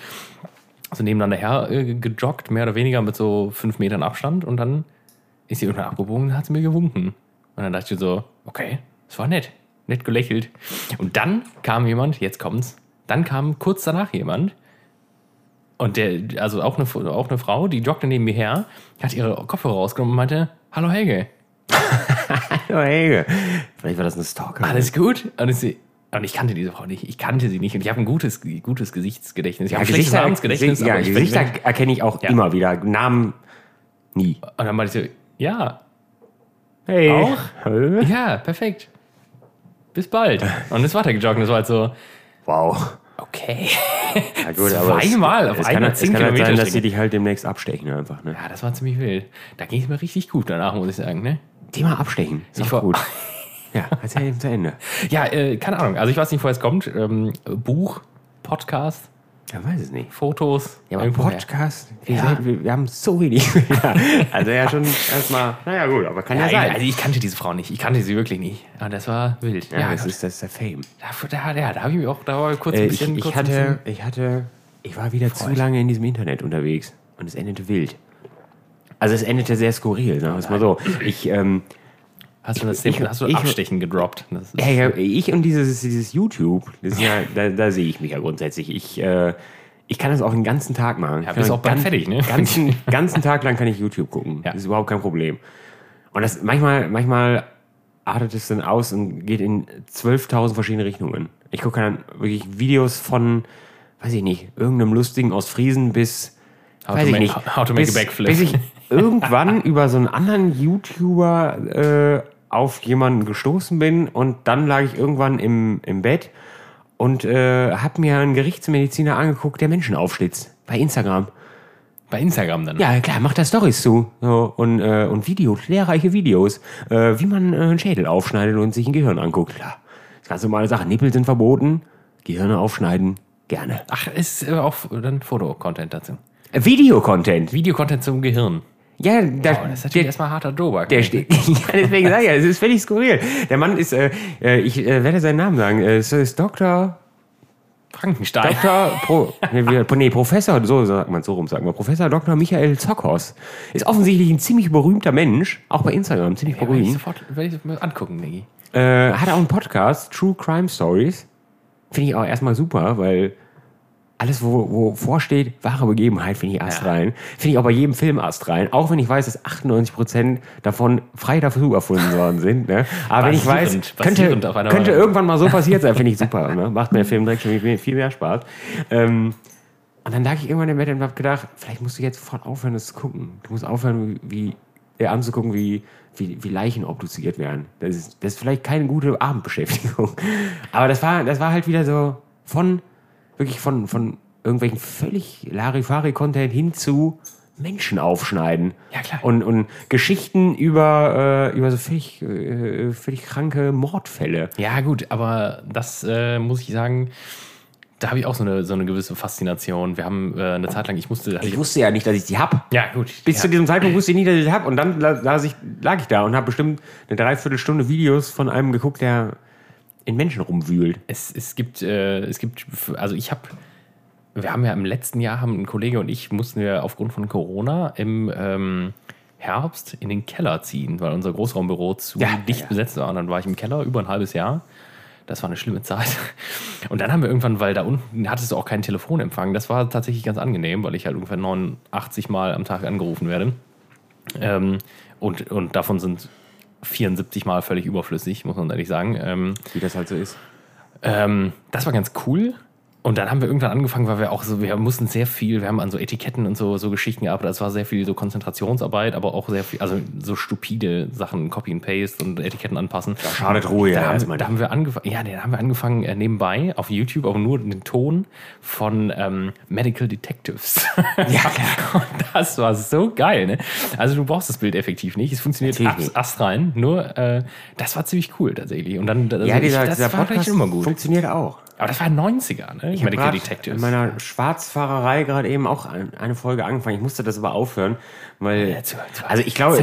A: so nebeneinander her äh, gejoggt, mehr oder weniger mit so fünf Metern Abstand und dann ist sie irgendwann abgebogen und hat sie mir gewunken. Und dann dachte ich so, okay, das war nett, nett gelächelt. Und dann kam jemand, jetzt kommt's, dann kam kurz danach jemand Und der, also auch eine, auch eine Frau, die joggte neben mir her, hat ihre Kopfhörer rausgenommen und meinte, hallo Helge,
B: Hallo Helge. Vielleicht war das eine Stalker.
A: alles gut? Und ich, und ich kannte diese Frau nicht, ich kannte sie nicht und ich habe ein gutes, gutes Gesichtsgedächtnis. Ich habe ein schlechtes Namensgedächtnis.
B: ja,
A: aber ich
B: Gesichter erkenne ich auch
A: Ja.
B: immer wieder. Namen nie.
A: Und dann meinte ich so, ja,
B: Hey.
A: Auch? Ja, perfekt. Bis bald. Und ist weitergejoggt es war halt so,
B: Wow.
A: Okay.
B: Ja, gut,
A: Zweimal auf einer
B: kann, es
A: 10
B: kann halt
A: Kilometer
B: sein, dass sie dich halt demnächst abstechen einfach. Ne?
A: Ja, das war ziemlich wild. Da ging es mir richtig gut danach, muss ich sagen, ne?
B: Thema abstechen. Ist
A: Ich
B: auch gut. Ja, erzähl ihm zu Ende.
A: Ja, äh, keine Ahnung. Also ich weiß nicht, woher es kommt. Ähm, Buch, Podcast,
B: Ja, weiß es nicht.
A: Fotos.
B: Ja, aber
A: irgendwoher.
B: Podcast, wir,
A: Ja.
B: selten- wir, wir haben so wenig. ja, also ja schon erstmal, naja gut, aber kann ja, sein.
A: also ich kannte diese Frau nicht. Ich kannte sie wirklich nicht. Und das war wild.
B: ja, das,
A: Gott.
B: ist, das ist der Fame.
A: da, da, ja, da habe ich mich auch da war kurz
B: Äh,
A: ein
B: ich,
A: bisschen.
B: ich,
A: kurz ein
B: hatte, ich hatte, ich war wieder zu lange in diesem Internet unterwegs und es endete wild. Also es endete sehr skurril, sagen wir es mal so. Ich, ähm,
A: hast du das
B: ich-
A: hast du
B: ich-
A: Abstechen gedroppt?
B: Ja, ja, ich und dieses, dieses YouTube, das ja, da, da sehe ich mich ja grundsätzlich. Ich, äh, ich kann das auch den ganzen Tag machen.
A: Ja,
B: Ich
A: bist auch bald
B: ganz-
A: fertig, ne?
B: Ganzen, ganzen Tag lang kann ich YouTube gucken.
A: Ja.
B: Das ist überhaupt kein Problem. Und das manchmal, manchmal artet es dann aus und geht in 12.000 verschiedene Richtungen. Ich gucke dann wirklich Videos von, weiß ich nicht, irgendeinem lustigen aus Friesen bis,
A: How
B: weiß
A: to
B: ich
A: make-
B: nicht,
A: how to make
B: bis,
A: a backflip.
B: bis ich irgendwann über so einen anderen YouTuber äh, auf jemanden gestoßen bin und dann lag ich irgendwann im, im Bett und äh, habe mir einen Gerichtsmediziner angeguckt, der Menschen aufschlitzt bei Instagram.
A: bei Instagram dann.
B: Ja, klar, macht da Stories zu. So, und, äh, und Videos, lehrreiche Videos, äh, wie man äh, einen Schädel aufschneidet und sich ein Gehirn anguckt. Klar, das ganz normale Sache. Nippel sind verboten, Gehirne aufschneiden, gerne.
A: Ach, ist äh, auch dann Foto-Content dazu.
B: Äh, Videocontent.
A: Videocontent zum Gehirn.
B: Ja, da,
A: Oh, das ist natürlich
B: der,
A: erstmal harter Tobak.
B: der steht. ja, deswegen sage ich ja, es ist völlig skurril. Der Mann ist, äh, äh, ich äh, werde seinen Namen sagen, äh, es ist Dr.
A: Frankenstein.
B: Dr. Pro, nee, Professor, so sagt man, so rum sagen wir. Professor Dr. Michael Zockhaus ist offensichtlich ein ziemlich berühmter Mensch, auch bei Instagram, ziemlich
A: Ja, werde ich
B: berühmt.
A: sofort werde ich mir angucken, Niggi.
B: Äh, hat auch einen Podcast, True Crime Stories. Finde ich auch erstmal super, weil alles, wo, wo vorsteht, wahre Begebenheit, finde ich astrein. Finde ich auch bei jedem Film astrein. Auch wenn ich weiß, dass 98% davon frei dafür erfunden worden sind. Ne? Aber wenn ich weiß, könnte, könnte irgendwann mal so passiert sein, finde ich super. Ne? Macht mir der Film direkt schon viel viel mehr Spaß. Ähm, und dann lag ich irgendwann im Bett und habe gedacht, vielleicht musst du jetzt sofort aufhören, das zu gucken. Du musst aufhören, wie, äh, anzugucken, wie, wie, wie Leichen obduziert werden. Das ist, das ist vielleicht keine gute Abendbeschäftigung. Aber das war, das war halt wieder so von, wirklich von, von irgendwelchen völlig Larifari-Content hin zu Menschen aufschneiden.
A: Ja, klar.
B: Und, und Geschichten über, äh, über so völlig, äh, völlig kranke Mordfälle.
A: Ja, gut, aber das äh, muss ich sagen, da habe ich auch so eine, so eine gewisse Faszination. Wir haben äh, eine Zeit lang, ich musste.
B: Ich wusste ja nicht, dass ich die hab.
A: ja, gut.
B: Bis
A: ja.
B: zu diesem Zeitpunkt wusste ich nicht, dass ich die hab. Und dann la- las ich, lag ich da und habe bestimmt eine Dreiviertelstunde Videos von einem geguckt, der in Menschen rumwühlt.
A: es, es gibt, äh, es gibt, also ich habe, wir haben ja im letzten Jahr, haben ein Kollege und ich, mussten wir aufgrund von Corona im ähm, Herbst in den Keller ziehen, weil unser Großraumbüro zu
B: Ja,
A: dicht
B: ja.
A: besetzt war. Und dann war ich im Keller über ein halbes Jahr. Das war eine schlimme Zeit. Und dann haben wir irgendwann, weil da unten hattest du auch keinen Telefonempfang. Das war tatsächlich ganz angenehm, weil ich halt ungefähr 89 Mal am Tag angerufen werde. Ähm, und, und davon sind 74 Mal völlig überflüssig, muss man ehrlich sagen. Ähm,
B: Wie das halt so ist.
A: ähm, das war ganz cool. Und dann haben wir irgendwann angefangen, weil wir auch so, wir mussten sehr viel, wir haben an so Etiketten und so, so Geschichten gearbeitet. Es war sehr viel so Konzentrationsarbeit, aber auch sehr viel, also so stupide Sachen, Copy and Paste und Etiketten anpassen.
B: Da schadet Ruhe ja
A: Da haben,
B: erstmal.
A: da haben wir angefangen, ja, da haben wir angefangen äh, nebenbei auf YouTube, aber nur den Ton von ähm, Medical Detectives.
B: Ja, klar.
A: Und das war so geil, ne? Also du brauchst das Bild effektiv nicht. Es funktioniert
B: Natürlich
A: astrein. Nur äh, das war ziemlich cool tatsächlich. Und dann also
B: Ja, dieser,
A: ich, das
B: dieser
A: war
B: Podcast
A: immer gut.
B: funktioniert auch.
A: Aber das war 90er, ne?
B: Ich habe
A: Medical Detectives.
B: in meiner Schwarzfahrerei gerade eben auch ein- eine Folge angefangen. Ich musste das aber aufhören, weil
A: Ja, zu- zu-
B: also ich glaube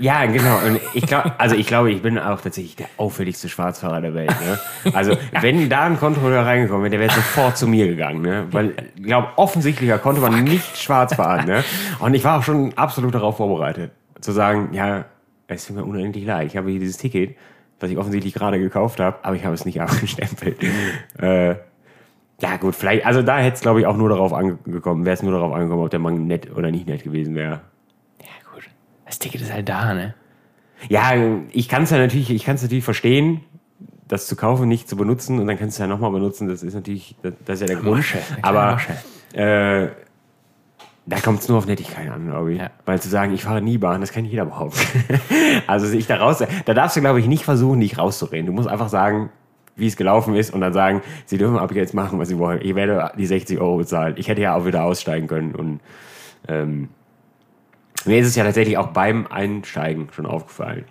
B: ja genau und ich glaube also ich glaube ich bin auch tatsächlich der auffälligste Schwarzfahrer der Welt. Ne? Also wenn da ein Kontrolleur reingekommen wäre, der wäre sofort zu mir gegangen, ne? weil ich glaube offensichtlicher konnte man nicht schwarz fahren. Ne? Und ich war auch schon absolut darauf vorbereitet zu sagen, ja es tut mir unendlich leid. Ich habe hier dieses Ticket, was ich offensichtlich gerade gekauft habe, aber ich habe es nicht abgestempelt. äh, Ja, gut, vielleicht, also da hätte es, glaube ich, auch nur darauf angekommen, wäre es nur darauf angekommen, ob der Mann nett oder nicht nett gewesen wäre.
A: Ja, gut. Das Ticket ist halt da, ne?
B: Ja, ich kann es ja natürlich, ich kann es natürlich verstehen, das zu kaufen, nicht zu benutzen und dann kannst du es ja nochmal benutzen. Das ist natürlich, das, das ist ja der Grund.
A: Masche,
B: Aber
A: Masche.
B: äh, da kommt es nur auf Nettigkeit an, glaube ich.
A: Ja.
B: Weil zu sagen, ich fahre nie Bahn, das kann jeder behaupten. also sich da raus, da darfst du, glaube ich, nicht versuchen, dich rauszureden. Du musst einfach sagen, wie es gelaufen ist und dann sagen, sie dürfen ab jetzt machen, was sie wollen. Ich werde die 60 Euro bezahlen. Ich hätte ja auch wieder aussteigen können und ähm, mir ist es ja tatsächlich auch beim Einsteigen schon aufgefallen.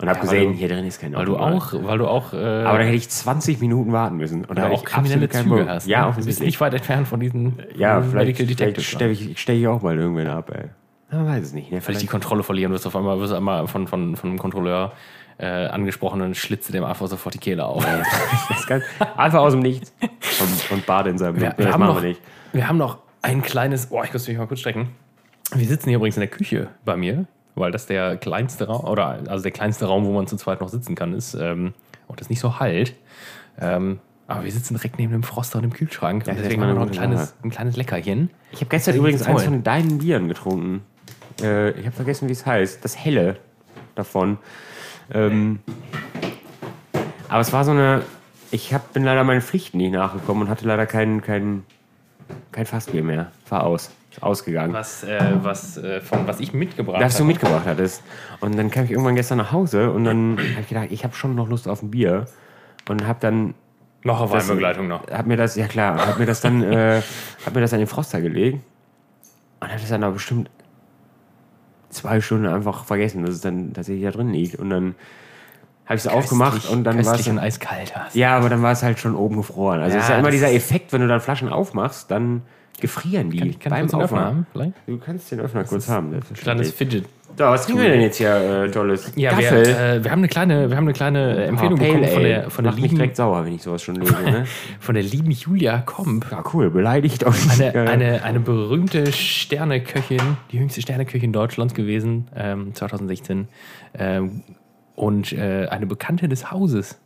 A: Ja.
B: Und habe
A: Ja,
B: gesehen,
A: du-
B: hier drin ist kein
A: Weil du auch, weil du auch, äh,
B: Aber da hätte ich 20 Minuten warten müssen. Und da
A: auch kriminelle Züge
B: Bock.
A: hast.
B: Ja,
A: ne? Du bist nicht weit entfernt von diesen
B: Ja,
A: äh,
B: vielleicht,
A: Medical
B: vielleicht
A: Detectives.
B: stelle ich, stell ich auch mal irgendwen ab, ey. Man weiß es nicht, ne?
A: Vielleicht die Kontrolle verlieren, wirst auf einmal, wirst einmal von, von, von einem Kontrolleur äh, angesprochen und schlitze dem einfach sofort die Kehle auf.
B: Kann, einfach aus dem Nichts. Und, und bade in seinem
A: Wir,
B: Blut.
A: wir,
B: Das
A: haben
B: machen
A: noch,
B: wir nicht.
A: wir haben noch ein kleines, oh, ich muss mich mal kurz strecken. Wir sitzen hier übrigens in der Küche bei mir, weil das der kleinste Raum, oder also der kleinste Raum, wo man zu zweit noch sitzen kann, ist ähm, und das nicht so halt. Ähm, aber wir sitzen direkt neben dem Froster und dem Kühlschrank.
B: Ja,
A: deswegen haben wir noch ein kleines, ein kleines Leckerchen.
B: Ich habe gestern übrigens eins von deinen Bieren getrunken. Äh, ich habe vergessen, wie es heißt. Das helle davon. Ähm, aber es war so eine. Ich hab, bin leider meinen Pflichten nicht nachgekommen und hatte leider kein, kein, kein Fassbier mehr. War aus. Ausgegangen.
A: Was, äh, was, äh, von, was ich mitgebracht
B: Das du
A: habe.
B: mitgebracht hattest. Und dann kam ich irgendwann gestern nach Hause und dann habe ich gedacht, ich habe schon noch Lust auf ein Bier. Und habe dann
A: Noch auf Weinbegleitung noch.
B: Hab mir das, ja klar, hab mir das dann, äh, hab mir das an den Froster gelegt und hab das dann aber bestimmt zwei Stunden einfach vergessen, dass es dann tatsächlich da drin liegt. Und dann habe ich es aufgemacht und dann war es.
A: und eiskalt hast.
B: Ja, aber dann war es halt schon oben gefroren. Also
A: Ja,
B: es ist ja immer dieser Effekt, wenn du dann Flaschen aufmachst, dann gefrieren die
A: Kann ich, kann
B: beim?
A: Vielleicht?
B: Du kannst den Öffner kurz haben.
A: Kleines Fidget.
B: So, was kriegen wir denn jetzt hier äh, tolles?
A: Ja, wir, äh, wir haben eine kleine, wir haben eine kleine äh, Empfehlung
B: Ah, Pale
A: bekommen von der, von der, lieben,
B: direkt sauer, wenn ich sowas schon lese. Ne?
A: von der lieben Julia Komp.
B: ja, cool, beleidigt auch.
A: Eine,
B: Äh,
A: eine, eine berühmte Sterneköchin, die jüngste Sterneköchin Deutschlands gewesen, ähm, 2016. Ähm, und äh, eine Bekannte des Hauses,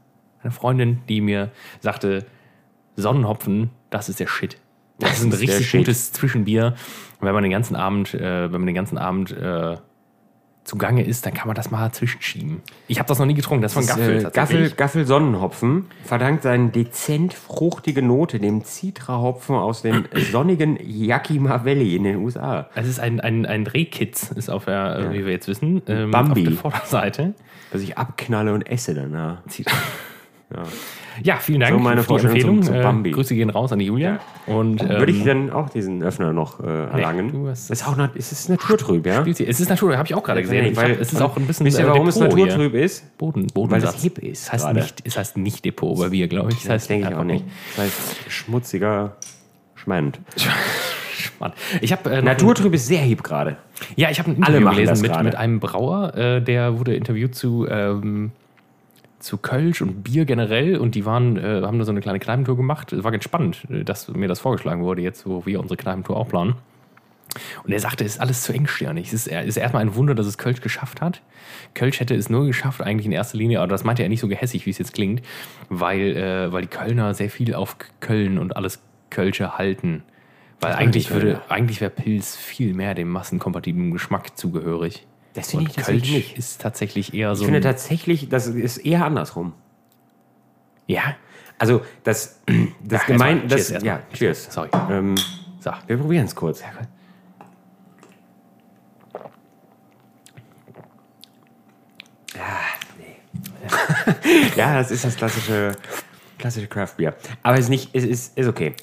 A: eine Freundin, die mir sagte, Sonnenhopfen, das ist der Shit. Das,
B: Das
A: ist ein richtig gutes Zwischenbier. Und wenn man den ganzen Abend, äh, wenn man den ganzen Abend äh, zugange ist, dann kann man das mal zwischenschieben. Ich habe das noch nie getrunken, das ist von
B: Das,
A: Gaffel
B: äh,
A: tatsächlich.
B: Gaffel, Gaffel Sonnenhopfen verdankt seine dezent fruchtige Note dem Citra-Hopfen aus dem sonnigen Yakima Valley in den USA.
A: Es ist ein, ein, ein Rehkitz, ist auf der, äh, wie wir jetzt wissen, ähm,
B: Bambi.
A: auf der Vorderseite.
B: Das ich abknalle und esse danach.
A: Ja, vielen Dank
B: So, meine
A: für die Empfehlung.
B: zum- zum
A: Äh. Grüße gehen raus an die Julia. Und, ähm,
B: Würde ich dann auch diesen Öffner noch äh, erlangen?
A: hast-
B: ist auch nat- ist es naturtrüb, ja?
A: spielt sie- es ist Natur, habe ich auch gerade gesehen. Ich
B: weil,
A: hab, es ist auch ein bisschen
B: Wisst ihr,
A: äh,
B: warum es
A: Depot hier.
B: naturtrüb ist?
A: Boden,
B: Weil
A: Bodensatz.
B: das hip ist
A: Es heißt, nicht, es heißt nicht Depot bei Bier, glaube ich. Es
B: Das
A: heißt
B: denke ich auch nicht. Das heißt schmutziger Schmand.
A: Ich habe äh,
B: Naturtrüb ist sehr hip gerade.
A: Ja, ich habe ein
B: Alle
A: Interview
B: das
A: gelesen mit, mit einem Brauer, äh, der wurde interviewt zu ähm, zu Kölsch und Bier generell und die waren äh, haben da so eine kleine Kneipentour gemacht. Es war ganz spannend, äh, dass mir das vorgeschlagen wurde jetzt, wo wir unsere Kneipentour auch planen. Und er sagte, es ist alles zu engstirnig. Es ist, ist erstmal ein Wunder, dass es Kölsch geschafft hat. Kölsch hätte es nur geschafft, eigentlich in erster Linie, aber das meinte er nicht so gehässig, wie es jetzt klingt, weil, äh, weil die Kölner sehr viel auf Köln und alles Kölsche halten. Weil eigentlich würde, eigentlich wäre Pilz viel mehr dem massenkompatiblen Geschmack zugehörig.
B: Das finde ich tatsächlich
A: Kölsch
B: nicht.
A: ist tatsächlich eher so.
B: Ich finde tatsächlich, das ist eher andersrum.
A: ja,
B: Also das, das
A: Ach,
B: gemein,
A: erstmal,
B: das,
A: cheers
B: ja, cheers.
A: Sorry.
B: Ähm,
A: So.
B: wir probieren es kurz. Ja, das ist das klassische, klassische Craft Beer. Aber es ist nicht, es ist, ist okay.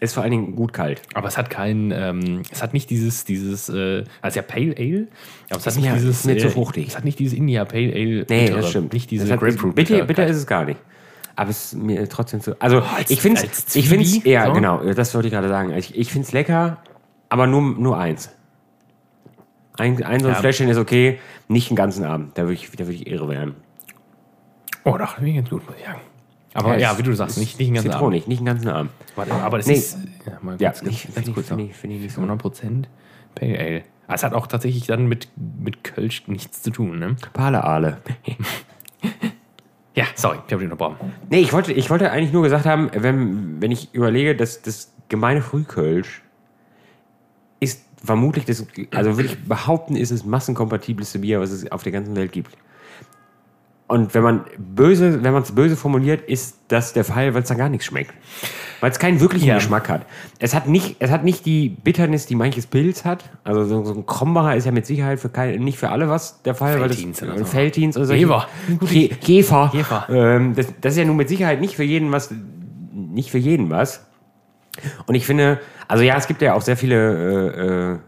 B: Ist vor allen Dingen gut kalt.
A: Aber es hat kein, ähm, es hat nicht dieses, dieses, äh, also ja Pale Ale, aber es hat
B: Ist
A: nicht
B: mir-
A: dieses,
B: ist mir zu
A: äh,
B: fruchtig.
A: Es hat nicht dieses India Pale Ale.
B: Nee,
A: Bittere,
B: das stimmt.
A: Nicht diese Grapefruit.
B: bitter, bitter ist es gar nicht. Aber es ist mir trotzdem zu. Also
A: als-
B: ich finde es, ich finde es, ja
A: so?
B: genau, das wollte ich gerade sagen. Ich, ich finde es lecker, aber nur, nur eins. Ein, ein so ein
A: Ja.
B: Fläschchen ist okay, nicht den ganzen Abend. Da würde ich, da würde ich irre werden.
A: Oh, doch, ich ganz gut, muss ich sagen. Aber ja, wie du sagst, nicht, nicht den ganzen Abend.
B: Zitronig, nicht den ganzen Abend.
A: Warte, aber das
B: Nee.
A: ist, ja, mal
B: Ja,
A: ganz,
B: ich-
A: ganz, kurz
B: finde ich- finde ich nicht so.
A: 100% Pale Ale. Ah, Es hat auch tatsächlich dann mit, mit Kölsch nichts zu tun, ne?
B: Pale Aale.
A: Ja, sorry, ich habe dich unterbrochen.
B: Nee, ich wollte, ich wollte eigentlich nur gesagt haben, wenn, wenn ich überlege, dass das gemeine Frühkölsch ist vermutlich das, also würde ich behaupten, ist es massenkompatibelste Bier, was es auf der ganzen Welt gibt. Und wenn man böse, wenn man es böse formuliert, ist das der Fall, weil es dann gar nichts schmeckt. Weil es keinen wirklichen
A: Ja.
B: Geschmack hat. Es hat nicht, es hat nicht die Bitternis, die manches Pilz hat. Also so, so ein Krombacher ist ja mit Sicherheit für kein, nicht für alle was der Fall.
A: Veltins
B: weil
A: oder
B: das,
A: so.
B: Feldins oder
A: Jever.
B: Je, Jefer.
A: Jefer.
B: Ähm, das, das ist ja nun mit Sicherheit nicht für jeden was, nicht für jeden was. Und ich finde, also ja, es gibt ja auch sehr viele äh, äh,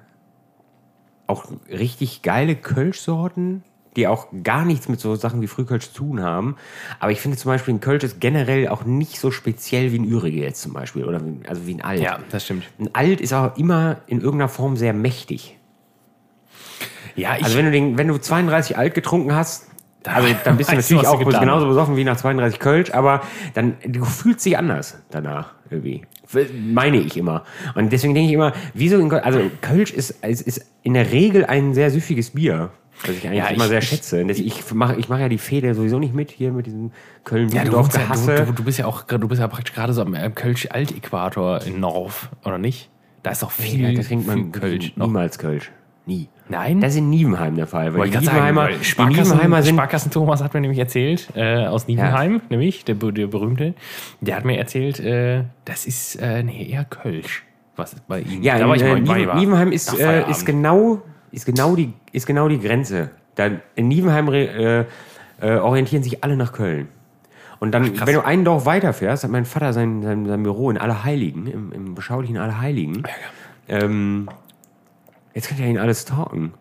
B: auch richtig geile Kölschsorten, die auch gar nichts mit so Sachen wie Frühkölsch zu tun haben. Aber ich finde zum Beispiel, ein Kölsch ist generell auch nicht so speziell wie ein Ürige jetzt zum Beispiel. Oder wie, also wie ein Alt.
A: Ja, das stimmt.
B: Ein Alt ist auch immer in irgendeiner Form sehr mächtig.
A: Ja, ich,
B: Also wenn du, den, wenn du 32 Alt getrunken hast, also dann bist du
A: Weißt du,
B: natürlich
A: was du
B: auch
A: getan
B: genauso besoffen wie nach 32 Kölsch, aber dann du fühlst dich anders danach irgendwie. Meine ich immer. Und deswegen denke ich immer, wieso in Kölsch, also Kölsch ist, ist, ist in der Regel ein sehr süffiges Bier. Was ich eigentlich
A: Ja,
B: immer
A: ich-
B: sehr
A: ich-
B: schätze. Das- Ich mache ich mach ja die Fehde sowieso nicht mit hier mit diesem köln
A: ja, du, ja, du, du, bist ja auch, du bist ja praktisch gerade so am äh, Kölsch-Altäquator in Norf, oder nicht? Da ist doch viel,
B: ja, das trinkt man
A: Kölsch
B: niemals Kölsch. Nie.
A: Nein?
B: Das ist in Nievenheim der Fall. Weil
A: Wollte
B: die
A: ich grad sagen, weil
B: die
A: Sparkassen,
B: sind
A: Sparkassen Thomas hat mir nämlich erzählt, äh, aus Nievenheim, nämlich, der, der berühmte, der hat mir erzählt, äh, das ist, äh, nee, eher Kölsch, was bei ihm.
B: Ja,
A: da war ich mal im
B: Nieven,
A: Weiber.
B: Nievenheim ist, äh, ist, genau, ist, genau die, ist genau die Grenze. Da, in Nievenheim äh, äh, orientieren sich alle nach Köln. Und dann,
A: krass.
B: wenn du ein Dorf weiterfährst, hat mein Vater sein, sein, sein Büro in Allerheiligen, im, im beschaulichen Allerheiligen. Ähm, jetzt könnt ihr ihn alles talken.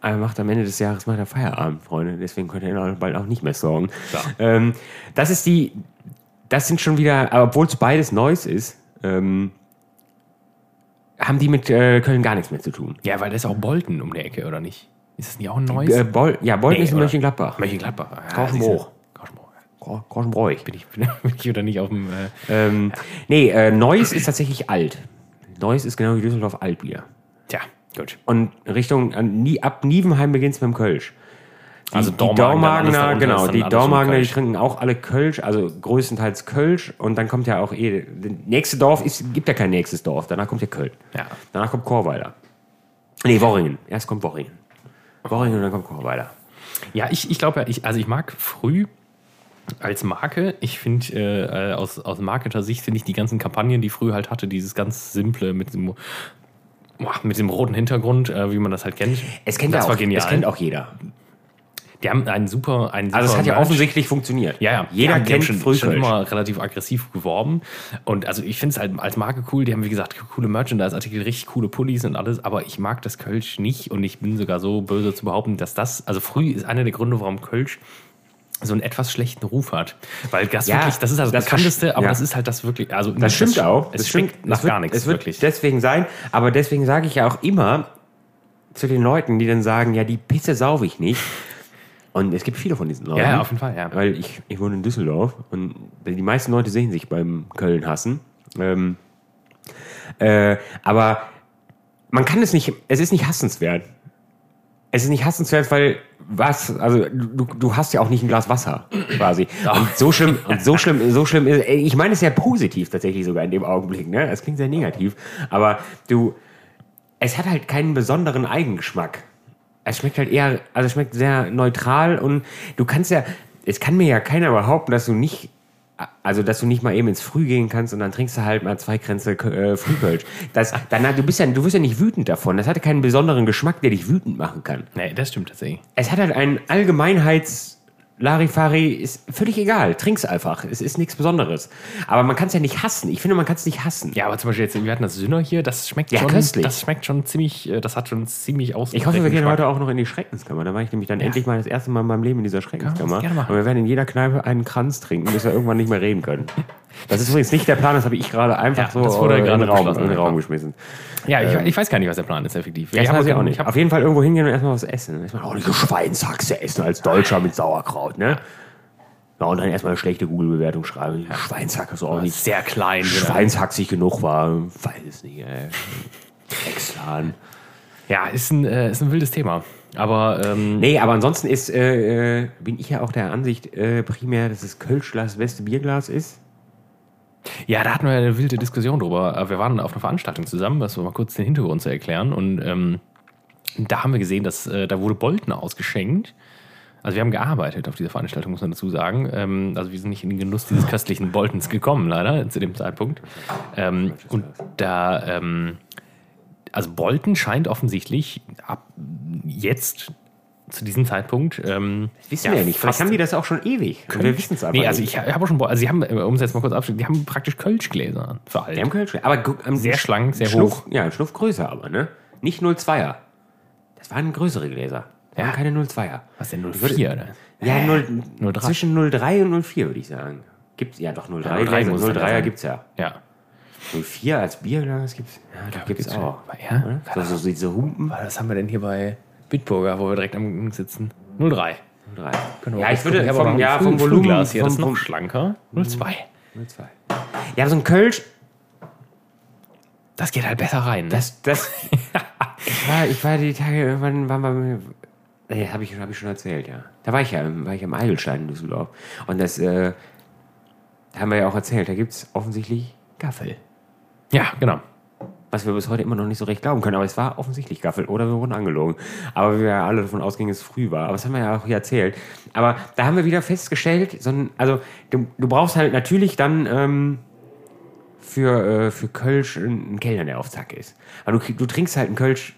B: Aber macht am Ende des Jahres macht er Feierabend, Freunde. Deswegen könnt ihr ihn auch bald auch nicht mehr sorgen.
A: Ja.
B: Ähm, das ist die, das sind schon wieder, obwohl es beides Neues ist, ähm, haben die mit äh, Köln gar nichts mehr zu tun.
A: Ja, weil das ist auch Bolton um die Ecke, oder nicht? Ist das nicht auch ein neues?
B: Äh, Bol ja, Bolton
A: Nee,
B: ist in
A: oder?
B: Mönchengladbach.
A: Mönchengladbach. Ja.
B: Gro- Groschenbräuch.
A: Bin ich, bin ich oder nicht auf dem. Äh,
B: Ähm, nee, äh, Neuss ist tatsächlich alt. Neuss ist genau wie Düsseldorf Altbier.
A: tja, gut.
B: Und Richtung, an, nie, ab Nievenheim beginnt es mit dem Kölsch. Die,
A: Also
B: die
A: alles
B: Dormagener, genau, die Dormagener, die trinken auch alle Kölsch, also größtenteils Kölsch und dann kommt ja auch eh, nächste Dorf ist, gibt ja kein nächstes Dorf, danach kommt ja Köln.
A: Ja.
B: Danach kommt Chorweiler. Nee, Worringen. Erst kommt Worringen. Worringen und dann kommt Chorweiler.
A: Ja, ich, ich glaube ja, ich, also ich mag früh als Marke, ich finde, äh, aus, aus Marketer-Sicht finde ich die ganzen Kampagnen, die früh halt hatte, dieses ganz simple mit dem, mit dem roten Hintergrund, äh, wie man das halt kennt.
B: Es kennt,
A: das
B: ja
A: war
B: auch,
A: genial.
B: es kennt auch jeder.
A: Die haben einen super, einen
B: Also es
A: super
B: hat ja offensichtlich funktioniert.
A: Ja, ja.
B: Jeder
A: haben
B: kennt
A: schon, schon
B: Frühkölsch.
A: immer relativ aggressiv geworben. Und also ich finde es halt als Marke cool. Die haben, wie gesagt, coole Merchandise-Artikel, richtig coole Pullis und alles. Aber ich mag das Kölsch nicht. Und ich bin sogar so böse zu behaupten, dass das, also früh ist einer der Gründe, warum Kölsch so einen etwas schlechten Ruf hat. Weil das
B: Ja,
A: wirklich, das ist also das,
B: das
A: bekannteste, aber
B: ja.
A: das ist halt das wirklich, also
B: Das stimmt auch.
A: Es
B: das stimmt.
A: nach
B: wird-
A: gar nichts,
B: Es wird
A: wirklich.
B: deswegen sein, aber deswegen sage ich ja auch immer zu den Leuten, die dann sagen, ja, die Pisse saufe ich nicht. Und es gibt viele von diesen Leuten.
A: Ja, auf jeden Fall, ja.
B: Weil ich, ich wohne in Düsseldorf und die meisten Leute sehen sich beim Köln hassen. Ähm, äh, aber man kann es nicht, es ist nicht hassenswert. Es ist nicht hassenswert, weil was, also du, du hast ja auch nicht ein Glas Wasser, quasi. Und so schlimm, und so schlimm, so schlimm ist, ich meine es ja positiv tatsächlich sogar in dem Augenblick, ne? Es klingt sehr negativ, aber du, es hat halt keinen besonderen Eigengeschmack. Es schmeckt halt eher, also es schmeckt sehr neutral und du kannst ja, es kann mir ja keiner behaupten, dass du nicht, also dass du nicht mal eben ins Früh gehen kannst und dann trinkst du halt mal zwei Kränze äh, Frühkölsch. Das, dann, du bist ja, du wirst ja nicht wütend davon. Das hat keinen besonderen Geschmack, der dich wütend machen kann.
A: Nee, das stimmt tatsächlich.
B: Es hat halt einen Allgemeinheits- Larifari ist völlig egal. Trink's einfach. Es ist nichts Besonderes. Aber man kann es ja nicht hassen. Ich finde, man kann es nicht hassen.
A: Ja, aber zum Beispiel jetzt, wir hatten das Sünner hier, das schmeckt
B: Ja,
A: schon,
B: köstlich.
A: das schmeckt schon ziemlich, äh, das hat schon ziemlich aus.
B: Ich hoffe, wir gehen heute auch noch in die Schreckenskammer. Da war ich nämlich dann endlich mal das erste Mal in meinem Leben in dieser Schreckenskammer. Und wir werden in jeder Kneipe einen Kranz trinken, bis wir irgendwann nicht mehr reden können. Das ist übrigens nicht der Plan, das habe ich gerade einfach
A: Ja,
B: so
A: das wurde
B: äh, in, den Raum, in den Raum geschmissen.
A: Ja, ich, ich weiß gar nicht, was der Plan ist, effektiv.
B: Ja, ich weiß ja auch
A: ich
B: nicht. Auf jeden Fall irgendwo hingehen und erstmal was essen. Erstmal auch nicht so Schweinshaxe essen als Deutscher mit Sauerkraut, ne? Ja, und dann erstmal eine schlechte Google-Bewertung schreiben. Schweinshack ist auch nicht
A: sehr klein.
B: schweinshaxig genug war. Weiß es nicht, ey. Exlan.
A: Ja, ist ein, äh, ist ein wildes Thema. Aber ähm,
B: Nee, aber ansonsten ist, äh, äh, bin ich ja auch der Ansicht äh, primär, dass es Kölschglas das beste Bierglas ist.
A: Ja, da hatten wir eine wilde Diskussion drüber. Äh, Wir waren auf einer Veranstaltung zusammen, das mal kurz den Hintergrund zu erklären. Und ähm, da haben wir gesehen, dass äh, da wurde Bolton ausgeschenkt. Also wir haben gearbeitet auf dieser Veranstaltung, muss man dazu sagen. Ähm, also wir sind nicht in den Genuss dieses köstlichen Boltons gekommen, leider, zu dem Zeitpunkt. Ähm, und da, ähm, also Bolton scheint offensichtlich ab jetzt zu diesem Zeitpunkt. Ähm,
B: Wissen wir ja nicht. Vielleicht haben die das auch schon ewig. Und wir wissen es einfach
A: Nee, also
B: nicht.
A: ich habe auch schon, also sie haben, äh, um es jetzt mal kurz abzuschließen, die haben praktisch Kölschgläser für alt.
B: Die haben Kölsch. Aber ähm,
A: Sehr schlank, sehr
B: Schnuff,
A: hoch.
B: Ja, ein Schnuff größer aber, ne? Nicht 02er. Das waren größere Gläser. Das
A: Ja.
B: waren keine 02er.
A: Was denn,
B: würde-
A: 04 oder?
B: Ja, 0,
A: 03.
B: zwischen 03 und 04 würde ich sagen. Gibt's ja doch 03
A: Ja, 03
B: Gläser.
A: muss es
B: 03er
A: sein.
B: gibt's ja.
A: Ja.
B: 04 als Bierglas gibt's. Ja, da gibt's
A: gibt's
B: auch.
A: ja.
B: Oder? So, so diese Humpen.
A: Was haben wir denn hier bei Bitburger, wo wir direkt am sitzen? 03.
B: 03.
A: Können wir
B: Ja, ich würde vom, ja, vom
A: Früh-
B: Volumen.
A: Frühglas hier, das ist noch schlanker. 02.
B: 02. Ja, so ein Kölsch,
A: Das geht halt besser rein. Ne?
B: das, das, ich, war, ich war die Tage, irgendwann waren wir, nee, habe ich, hab ich schon erzählt, ja. Da war ich ja, im- war ich am Eidelstein in Düsseldorf. Und das, äh, haben wir ja auch erzählt, da gibt's offensichtlich Gaffel.
A: ja, genau.
B: Was wir bis heute immer noch nicht so recht glauben können, aber es war offensichtlich Gaffel oder wir wurden angelogen. Aber wir ja alle davon ausgingen, es früh war. Aber das haben wir ja auch hier erzählt. Aber da haben wir wieder festgestellt, so ein, also du, du brauchst halt natürlich dann ähm, für, äh, für Kölsch einen Kellner, der auf Zack ist. Aber du, du trinkst halt einen Kölsch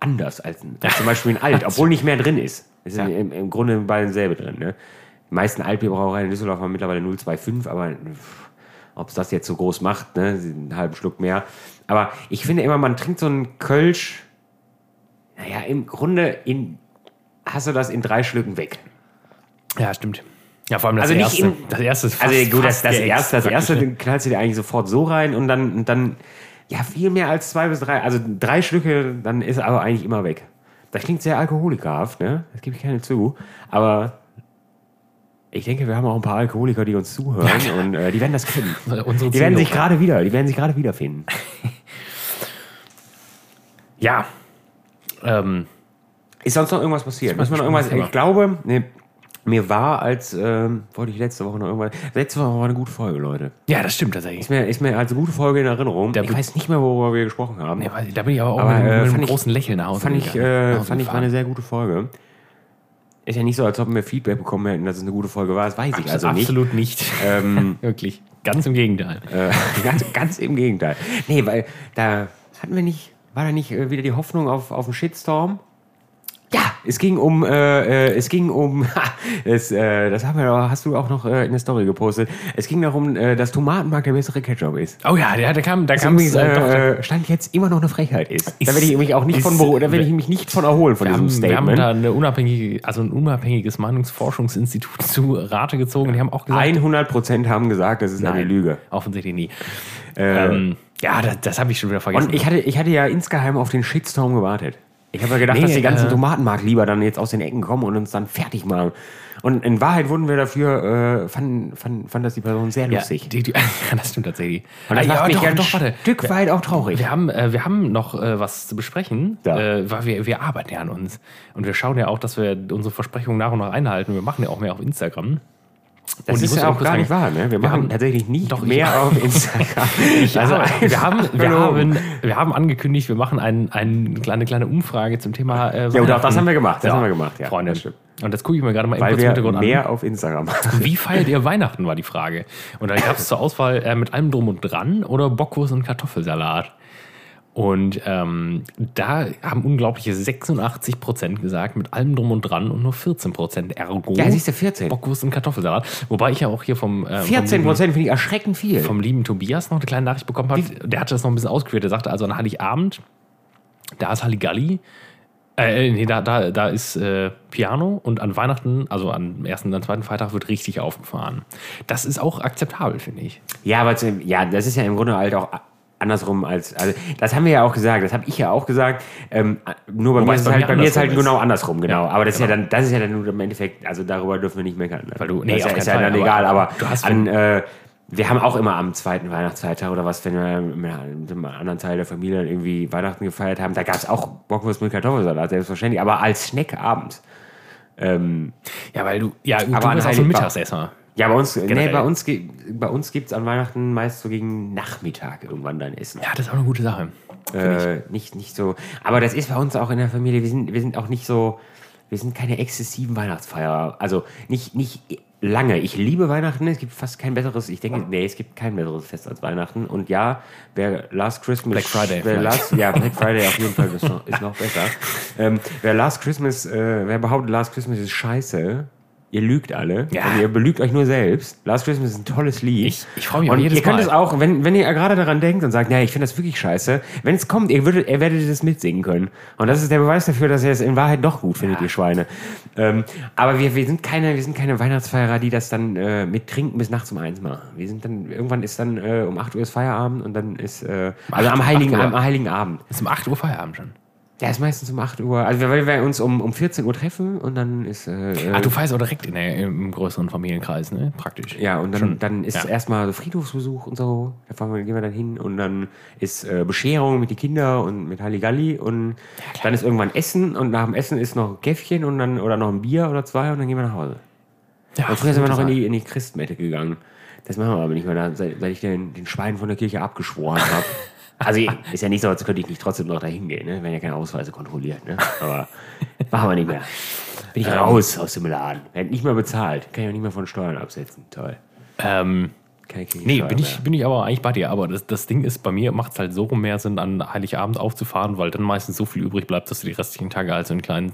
B: anders als, als zum Beispiel ein Alt, obwohl nicht mehr drin ist. Es ist
A: Ja.
B: im, im Grunde bei denselbe drin. Ne? Die meisten Altbierbrauereien in Düsseldorf haben mittlerweile 0,25, aber ob es das jetzt so groß macht, ne? einen halben Schluck mehr. Aber ich finde immer, man trinkt so einen Kölsch, naja, im Grunde in, hast du das in drei Schlücken weg.
A: Ja, stimmt. Ja, vor allem das
B: Also
A: erste.
B: in-
A: das erste ist fast,
B: Also gut, das,
A: fast
B: das,
A: geäxt
B: erste, das erste
A: ne?
B: knallst du dir eigentlich sofort so rein und dann, und dann ja, viel mehr als zwei bis drei, also drei Stücke, dann ist aber eigentlich immer weg. Das klingt sehr alkoholikerhaft, ne? Das gebe ich keine zu. Aber ich denke, wir haben auch ein paar Alkoholiker, die uns zuhören und äh, die werden das kennen. Die werden sich gerade wieder, die werden sich gerade wiederfinden.
A: Ja. Ähm,
B: Ist sonst noch irgendwas passiert? Müssen wir noch irgendwas? Ich glaube, nee, mir war als, ähm, wollte ich letzte Woche noch irgendwas. Letzte Woche war eine gute Folge, Leute.
A: ja, das stimmt tatsächlich.
B: Ist mir, ist mir als gute Folge in Erinnerung.
A: Der
B: ich weiß nicht mehr, worüber wir gesprochen haben.
A: Nee, da bin ich aber auch
B: Aber,
A: mit, einem-
B: äh,
A: mit einem
B: ich-
A: großen Lächeln nach Hause
B: fand ich, äh, fand ich war eine sehr gute Folge. Ist ja nicht so, als ob wir Feedback bekommen hätten, dass es eine gute Folge war. Das weiß ich also nicht.
A: Absolut nicht.
B: Ähm,
A: Wirklich. Ganz im Gegenteil.
B: äh, ganz, ganz im Gegenteil. Nee, weil da hatten wir nicht, war da nicht äh, wieder die Hoffnung auf, auf einen Shitstorm? Ja, es ging um, äh, äh, es ging um, es, äh, das haben wir, hast du auch noch äh, in der Story gepostet. Es ging darum, äh, dass Tomatenmark der bessere Ketchup ist.
A: Oh ja, der, der kam, da
B: Das
A: kam
B: übrigens,
A: äh, doch,
B: äh, Stand jetzt immer noch eine Frechheit ist.
A: Ist-
B: da werde ich mich auch nicht
A: ist-
B: von, da werde ich mich nicht von erholen von
A: wir
B: diesem
A: haben, wir haben
B: Statement.
A: da eine unabhängige, also ein unabhängiges Meinungsforschungsinstitut zu Rate gezogen. Die haben auch gesagt,
B: 100 Prozent haben gesagt, das ist eine
A: Nein,
B: Lüge.
A: Offensichtlich nie. ähm, ja, das, das habe ich schon wieder vergessen.
B: Und ich hatte, ich hatte ja insgeheim auf den Shitstorm gewartet. Ich habe ja gedacht,
A: Nee,
B: dass die ganzen
A: äh,
B: Tomatenmark lieber dann jetzt aus den Ecken kommen und uns dann fertig machen. Und in Wahrheit wurden wir dafür, äh, fanden, fanden, fand das die Person sehr
A: ja,
B: lustig.
A: die, die, das stimmt tatsächlich.
B: Und das
A: Ah,
B: macht
A: ja,
B: mich
A: doch,
B: ja ein
A: doch, warte.
B: Stück weit auch traurig.
A: Wir haben, äh, wir haben noch äh, was zu besprechen,
B: Ja.
A: äh, weil wir, wir arbeiten ja an uns. Und wir schauen ja auch, dass wir unsere Versprechungen nach und nach einhalten. Wir machen ja auch mehr auf Instagram.
B: Das
A: Und
B: ist ja
A: auch
B: auch gar nicht wahr. Ne? Wir,
A: wir
B: machen tatsächlich nicht
A: Doch,
B: mehr auf Instagram.
A: Also, wir, haben, wir, haben, wir haben angekündigt, wir machen ein, ein, eine kleine Umfrage zum Thema. Äh,
B: Ja, doch, das
A: Weihnachten.
B: haben wir gemacht. Das haben wir gemacht, ja.
A: Freunde.
B: Das.
A: Und das gucke ich mir gerade mal
B: Weil wir
A: Hintergrund
B: mehr
A: an.
B: auf Instagram.
A: Wie feiert ihr Weihnachten, war die Frage. Und da gab es zur Auswahl äh, mit allem Drum und Dran oder Bockwurst und Kartoffelsalat. Und ähm, da haben unglaubliche 86 Prozent gesagt, mit allem Drum und Dran und nur 14 Prozent ergo.
B: Ja, siehst du, 14.
A: Bockwurst und Kartoffelsalat. Wobei ich ja auch hier vom, äh,
B: 14
A: vom, lieben,
B: Prozent finde ich erschreckend viel.
A: vom lieben Tobias noch eine kleine Nachricht bekommen hat. Der hatte das noch ein bisschen ausgeführt. Der sagte also an Heiligabend, da ist Halligalli. Äh, nee, da, da, da ist äh, Piano und an Weihnachten, also am ersten und zweiten Freitag, wird richtig aufgefahren. Das ist auch akzeptabel, finde ich.
B: Ja, aber ja, das ist ja im Grunde halt auch andersrum als, also das haben wir ja auch gesagt, das habe ich ja auch gesagt. Ähm, nur bei
A: Wobei
B: mir
A: es
B: ist es halt,
A: mir
B: bei mir ist halt
A: ist.
B: genau andersrum, genau.
A: Ja,
B: aber das ist ja
A: genau.
B: dann, das ist ja dann nur im Endeffekt, also darüber dürfen wir nicht meckern.
A: Weil du-
B: das
A: nee,
B: ist ja,
A: auf
B: ist ja dann
A: Fall,
B: egal,
A: aber
B: aber
A: du hast
B: an, äh, wir haben auch immer am zweiten Weihnachtsfeiertag oder was, wenn wir mit einem anderen Teil der Familie dann irgendwie Weihnachten gefeiert haben, da gab es auch Bockwurst mit Kartoffelsalat, selbstverständlich, aber als Snack abends. Ähm,
A: Ja, weil du, ja, du
B: Aber an
A: bist auch so Mittagsesser.
B: Ja, bei uns, nee, bei uns, bei uns gibt es an Weihnachten meist so gegen Nachmittag irgendwann dein Essen.
A: Ja, das ist auch eine gute Sache.
B: Äh, nicht, nicht so. Aber das ist bei uns auch in der Familie. Wir sind, wir sind auch nicht so. Wir sind keine exzessiven Weihnachtsfeierer. Also nicht, nicht lange. Ich liebe Weihnachten. Es gibt fast kein besseres. Ich denke, nee, es gibt kein besseres Fest als Weihnachten. Und ja, wer Last Christmas.
A: Black Friday
B: Wer. Last, ja, Black Friday auf jeden Fall ist noch, ist noch besser. Ähm, wer Last Christmas, äh, wer behauptet, Last Christmas ist scheiße. Ihr lügt alle
A: Ja.
B: und ihr belügt euch nur selbst. Last Christmas ist ein tolles Lied.
A: Ich- ich freu mich auch
B: Und
A: jedes
B: ihr könnt
A: Mal.
B: es auch, wenn, wenn ihr gerade daran denkt und sagt, ja, ich finde das wirklich scheiße, wenn es kommt, ihr, würdet, ihr werdet es mitsingen können. Und das ist der Beweis dafür, dass ihr es in Wahrheit doch gut findet, ihr Schweine. Ähm, aber wir, wir, sind keine, wir sind keine Weihnachtsfeierer, die das dann äh, mit Trinken bis nachts um eins machen. Wir sind dann, irgendwann ist dann äh, um 8 Uhr ist Feierabend und dann ist, äh, also am Heiligen, am Heiligen Abend.
A: Ist um 8 Uhr Feierabend schon.
B: Ja, ist meistens um 8 Uhr. Also weil wir uns um, um 14 Uhr treffen und dann ist, äh,
A: Ah, du feierst auch direkt in der, im größeren Familienkreis, ne? Praktisch.
B: Ja, und dann,
A: Schon.
B: dann ist
A: Ja.
B: erstmal so Friedhofsbesuch und so. Da fahren wir, gehen wir dann hin und dann ist äh, Bescherung mit den Kindern und mit Halligalli und dann ist irgendwann Essen und nach dem Essen ist noch ein Käffchen und dann oder noch ein Bier oder zwei und dann gehen wir nach Hause.
A: Ja,
B: Und früher sind wir noch in die, in die Christmette gegangen. Das machen wir aber nicht mehr, da- seit, seit ich den, den Schwein von der Kirche abgeschworen habe. Also ist ja nicht so, als könnte ich nicht trotzdem noch dahin gehen, ne? werden ja keine Ausweise kontrolliert. Ne? Aber machen wir nicht mehr. Bin ich raus aus dem Laden. Werd nicht mehr bezahlt. Kann ich auch nicht mehr von Steuern absetzen. Toll.
A: Ähm,
B: Keine
A: nee, bin ich, bin ich aber eigentlich bei dir. Aber das, das Ding ist, bei mir macht es halt so rum mehr Sinn, an Heiligabend aufzufahren, weil dann meistens so viel übrig bleibt, dass du die restlichen Tage halt so einen kleinen,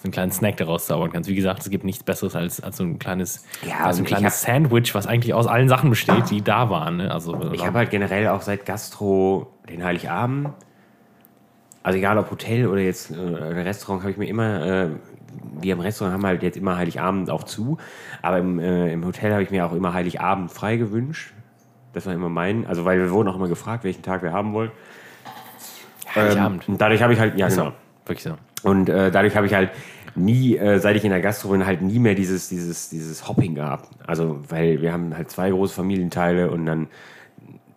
A: so einen kleinen Snack daraus zaubern kannst. Wie gesagt, es gibt nichts Besseres als, als so ein kleines,
B: Ja,
A: so ein
B: ich
A: kleines Sandwich, was eigentlich aus allen Sachen besteht, die da waren. Ne? Also,
B: Ich habe halt generell auch seit Gastro den Heiligabend, also egal ob Hotel oder jetzt äh, Restaurant, habe ich mir immer, äh, wir im Restaurant haben halt jetzt immer Heiligabend auch zu, aber im, äh, im Hotel habe ich mir auch immer Heiligabend frei gewünscht. Das war immer mein, also weil wir wurden auch immer gefragt, welchen Tag wir haben wollen.
A: Heiligabend.
B: Ähm, dadurch habe ich halt, ja
A: so,
B: genau.
A: Wirklich so.
B: Und äh, dadurch habe ich halt nie, äh, seit ich in der Gastro bin, halt nie mehr dieses, dieses, dieses Hopping gehabt. Also, weil wir haben halt zwei große Familienteile und dann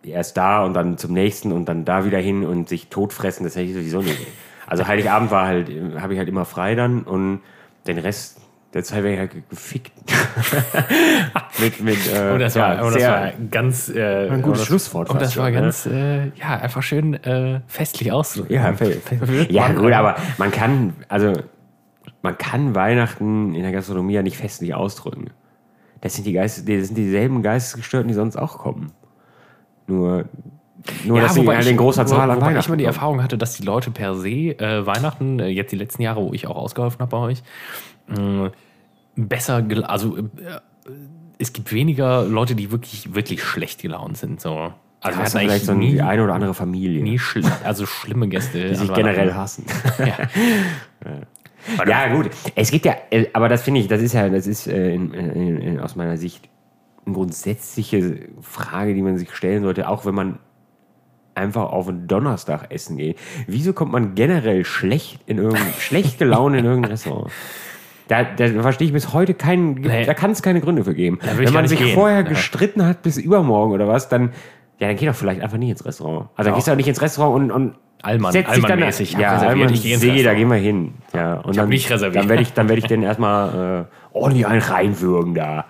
B: erst da und dann zum nächsten und dann da wieder hin und sich totfressen, das hätte ich sowieso nicht. Also Heiligabend war halt, äh, habe ich halt immer frei dann und den Rest der Zeit wäre gefickt. mit, mit, äh,
A: Und das,
B: ja,
A: war, und das
B: sehr-
A: war ganz. Äh,
B: ein gutes
A: und das-
B: Schlusswort
A: Und das war
B: schon, ne?
A: ganz, äh, ja, einfach schön äh, festlich auszudrücken.
B: Ja, fe- ja gut, aber man kann, also man kann Weihnachten in der Gastronomie ja nicht festlich ausdrücken. Das sind die Geist, das sind dieselben Geistesgestörten, die sonst auch kommen. Nur, nur dass sie in großer Zahl an Weihnachten
A: ich mal die. Erfahrung hatte, dass die Leute per se äh, Weihnachten, äh, jetzt die letzten Jahre, wo ich auch ausgeholfen habe bei euch, mh, besser, also äh, es gibt weniger Leute, die wirklich, wirklich schlecht gelaunt sind. So. Also wir
B: hast du
A: hatten
B: vielleicht so
A: eigentlich
B: die
A: nie,
B: eine oder andere Familie,
A: nie schl also schlimme Gäste.
B: die sich generell
A: Weihnachten.
B: hassen.
A: Ja.
B: Ja, gut. Es gibt ja, äh, aber das finde ich, das ist ja, das ist äh, in, in, in, aus meiner Sicht eine grundsätzliche Frage, die man sich stellen sollte, auch wenn man einfach auf einen Donnerstag essen geht. Wieso kommt man generell schlecht in irgendein, schlechte Laune in irgendein Restaurant? Da, da verstehe ich bis heute keinen,
A: Nee.
B: da kann es keine Gründe für geben.
A: Ich
B: Wenn man sich
A: gehen.
B: vorher
A: Ja.
B: gestritten hat bis übermorgen oder was, dann, ja, dann geh doch vielleicht einfach nicht ins Restaurant. Also dann gehst du auch nicht ins Restaurant und, und
A: Allmann,
B: setzt sich dann
A: Allmann-mäßig.
B: Ja, Allmann
A: ich geh ins
B: See, da gehen wir hin. Ja, und
A: hab
B: dann,
A: nicht reserviert.
B: Dann werde ich, dann werd ich den erstmal äh, ordentlich einen reinwürgen da.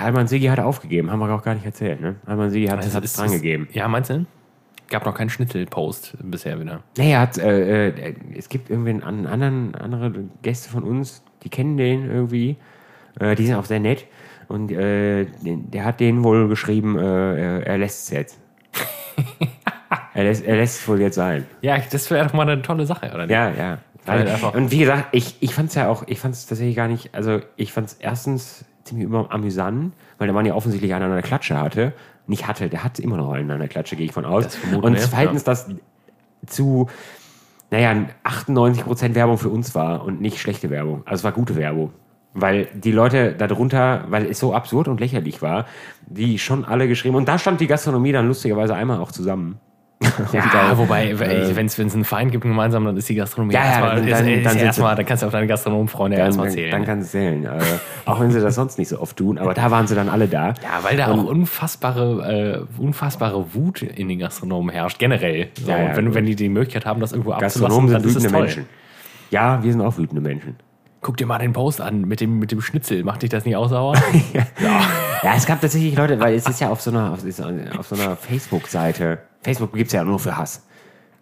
B: Alman Sigi hat aufgegeben, haben wir auch gar nicht erzählt. Ne? Alman Sigi hat es dran gegeben.
A: Ja, meinst du? Gab noch keinen Schnitzelpost bisher wieder.
B: Er hat, äh, äh, es gibt irgendwie einen anderen, andere Gäste von uns, die kennen den irgendwie. Äh, die sind auch sehr nett. Und äh, der hat denen wohl geschrieben, äh, er, lässt es jetzt. er, lässt, er lässt es wohl jetzt sein.
A: Ja, das wäre doch mal eine tolle Sache, oder nicht?
B: Ja, ja.
A: Einfach-
B: und wie gesagt, ich, ich fand es ja auch, ich fand es tatsächlich gar nicht, also ich fand es erstens ziemlich immer amüsant, weil der Mann ja offensichtlich einen an der Klatsche hatte. Nicht hatte, der hat immer noch einen an der Klatsche, gehe ich von aus. Und zweitens, dass zu, naja, 98% Werbung für uns war und nicht schlechte Werbung. Also es war gute Werbung. Weil die Leute darunter, weil es so absurd und lächerlich war, die schon alle geschrieben, und da stand die Gastronomie dann lustigerweise einmal auch zusammen.
A: Ja, wobei, äh, wenn es einen Feind gibt gemeinsam, dann ist die Gastronomie
B: Ja, ja,
A: erstmal,
B: dann-
A: ist,
B: dann-
A: ist
B: dann
A: ja erstmal, dann kannst du auf deine Gastronomenfreunde erstmal zählen.
B: dann kannst du zählen. Äh, auch wenn sie das sonst nicht so oft tun, aber da waren sie dann alle da.
A: ja, weil da auch unfassbare, äh, unfassbare Wut in den Gastronomen herrscht, generell. So,
B: Ja, ja,
A: und wenn, wenn die die Möglichkeit haben, das irgendwo
B: Gastronomen
A: abzulassen,
B: sind
A: ist
B: wütende. Menschen. Ja, wir sind auch wütende Menschen.
A: Guck dir mal den Post an mit dem, mit dem Schnitzel. Macht dich das nicht auch sauer?
B: Ja, es gab tatsächlich Leute, weil es ist ja auf so einer, auf, ist auf so einer Facebook-Seite. Facebook gibt es ja nur für Hass.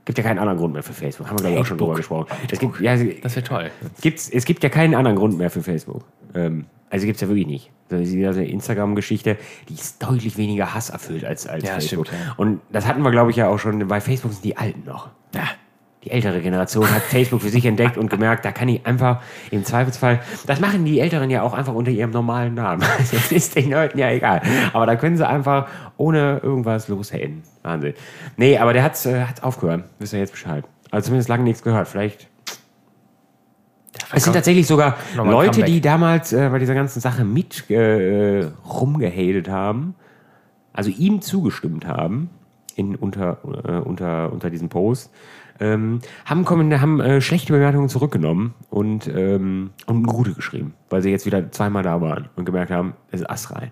B: Gibt ja keinen anderen Grund mehr für Facebook. Haben wir, glaube ich, auch schon drüber gesprochen. Es gibt, ja,
A: Das wäre toll.
B: gibt's, es gibt ja keinen anderen Grund mehr für Facebook. Ähm, also gibt es ja wirklich nicht. So, diese Instagram-Geschichte, die ist deutlich weniger Hass erfüllt als, als
A: Ja,
B: Facebook.
A: stimmt, ja.
B: Und das hatten wir, glaube ich, ja auch schon. Bei Facebook sind die Alten noch.
A: Ja.
B: Die ältere Generation hat Facebook für sich entdeckt und gemerkt, da kann ich einfach im Zweifelsfall, das machen die Älteren ja auch einfach unter ihrem normalen Namen. Das ist den Leuten ja egal. Aber da können sie einfach ohne irgendwas loshaten. Wahnsinn. Nee, aber der hat es äh, hat's aufgehört. Wisst ihr jetzt Bescheid. Also zumindest lange nichts gehört. Vielleicht. Es sind tatsächlich sogar Leute, die damals äh, bei dieser ganzen Sache mit äh, rumgehatet haben, also ihm zugestimmt haben in, unter, äh, unter, unter diesem Post, ähm, haben, kommen, haben äh, schlechte Bewertungen zurückgenommen und, ähm, und gute geschrieben, weil sie jetzt wieder zweimal da waren und gemerkt haben, es ist astrein.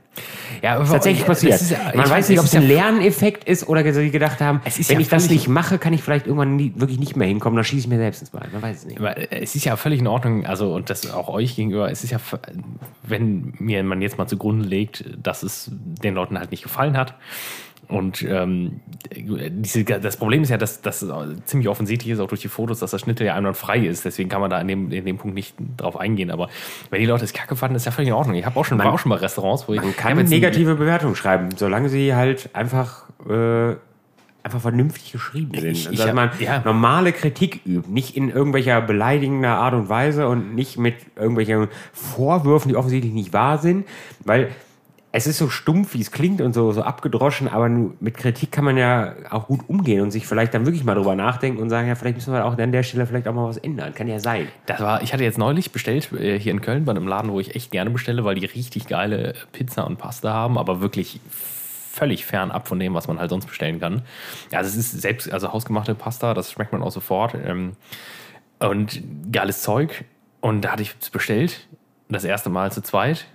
A: Ja, aber
B: Tatsächlich passiert.
A: ist
B: Man weiß nicht, ob
A: es ist
B: ein
A: ja
B: Lerneffekt ist oder sie gedacht haben,
A: ist
B: wenn
A: ja
B: ich das nicht mache, kann ich vielleicht irgendwann nie, wirklich nicht mehr hinkommen, dann schieße ich mir selbst ins Bein. Man weiß es nicht.
A: Aber es ist ja völlig in Ordnung, also und das auch euch gegenüber, es ist ja, wenn mir man jetzt mal zugrunde legt, dass es den Leuten halt nicht gefallen hat. Und ähm, diese, das Problem ist ja, dass das ziemlich offensichtlich ist, auch durch die Fotos, dass das Schnittel ja einwandfrei ist. Deswegen kann man da in dem, in dem Punkt nicht drauf eingehen. Aber wenn die Leute es kacke fanden, ist ja völlig in Ordnung. Ich habe auch schon, war auch schon bei Restaurants, wo ich.
B: Man kann negative Bewertungen schreiben, solange sie halt einfach, äh, einfach vernünftig geschrieben sind.
A: Ich-
B: Also,
A: ich
B: dass
A: hab-
B: man
A: ja.
B: normale Kritik übt, nicht in irgendwelcher beleidigender Art und Weise und nicht mit irgendwelchen Vorwürfen, die offensichtlich nicht wahr sind, weil es ist so stumpf, wie es klingt und so, so abgedroschen, aber mit Kritik kann man ja auch gut umgehen und sich vielleicht dann wirklich mal drüber nachdenken und sagen, ja, vielleicht müssen wir auch an der Stelle vielleicht auch mal was ändern. Kann ja sein.
A: Das war, ich hatte jetzt neulich bestellt äh, hier in Köln bei einem Laden, wo ich echt gerne bestelle, weil die richtig geile Pizza und Pasta haben, aber wirklich völlig fernab von dem, was man halt sonst bestellen kann. Also es ist selbst, also hausgemachte Pasta, das schmeckt man auch sofort. Ähm, und geiles Zeug. Und da hatte ich es bestellt, das erste Mal zu zweit.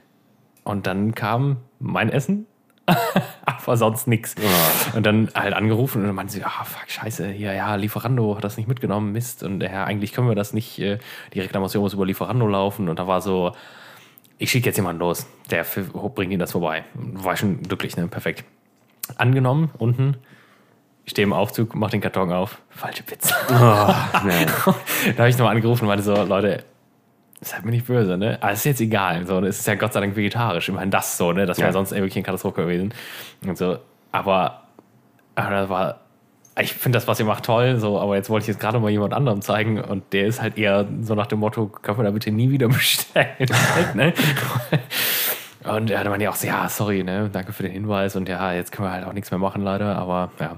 A: Und dann kam mein Essen, aber sonst nichts. Und dann halt angerufen und dann meinte sie, ah, fuck, scheiße, hier, ja, Lieferando hat das nicht mitgenommen, Mist. Und ja, eigentlich können wir das nicht, äh, die Reklamation muss über Lieferando laufen. Und da war so, ich schicke jetzt jemanden los, der bringt Ihnen das vorbei. War schon glücklich, ne? Perfekt. Angenommen, unten, ich stehe im Aufzug, mach den Karton auf, falsche Pizza.
B: Nein.
A: da habe ich nochmal angerufen und meinte so, Leute, seid mir nicht böse, ne? Aber ist jetzt egal. So, es ist ja Gott sei Dank vegetarisch. Immerhin das so, ne? Das wäre
B: Ja.
A: sonst wirklich eine Katastrophe gewesen. Und so. Aber, aber das war. Ich finde das, was ihr macht, toll, so, aber jetzt wollte ich jetzt gerade mal jemand anderem zeigen und der ist halt eher so nach dem Motto, kann man da bitte nie wieder bestellen. ne? Und ja, dann meinte ich auch so, ja, sorry, ne, danke für den Hinweis und ja, jetzt können wir halt auch nichts mehr machen, leider, aber ja.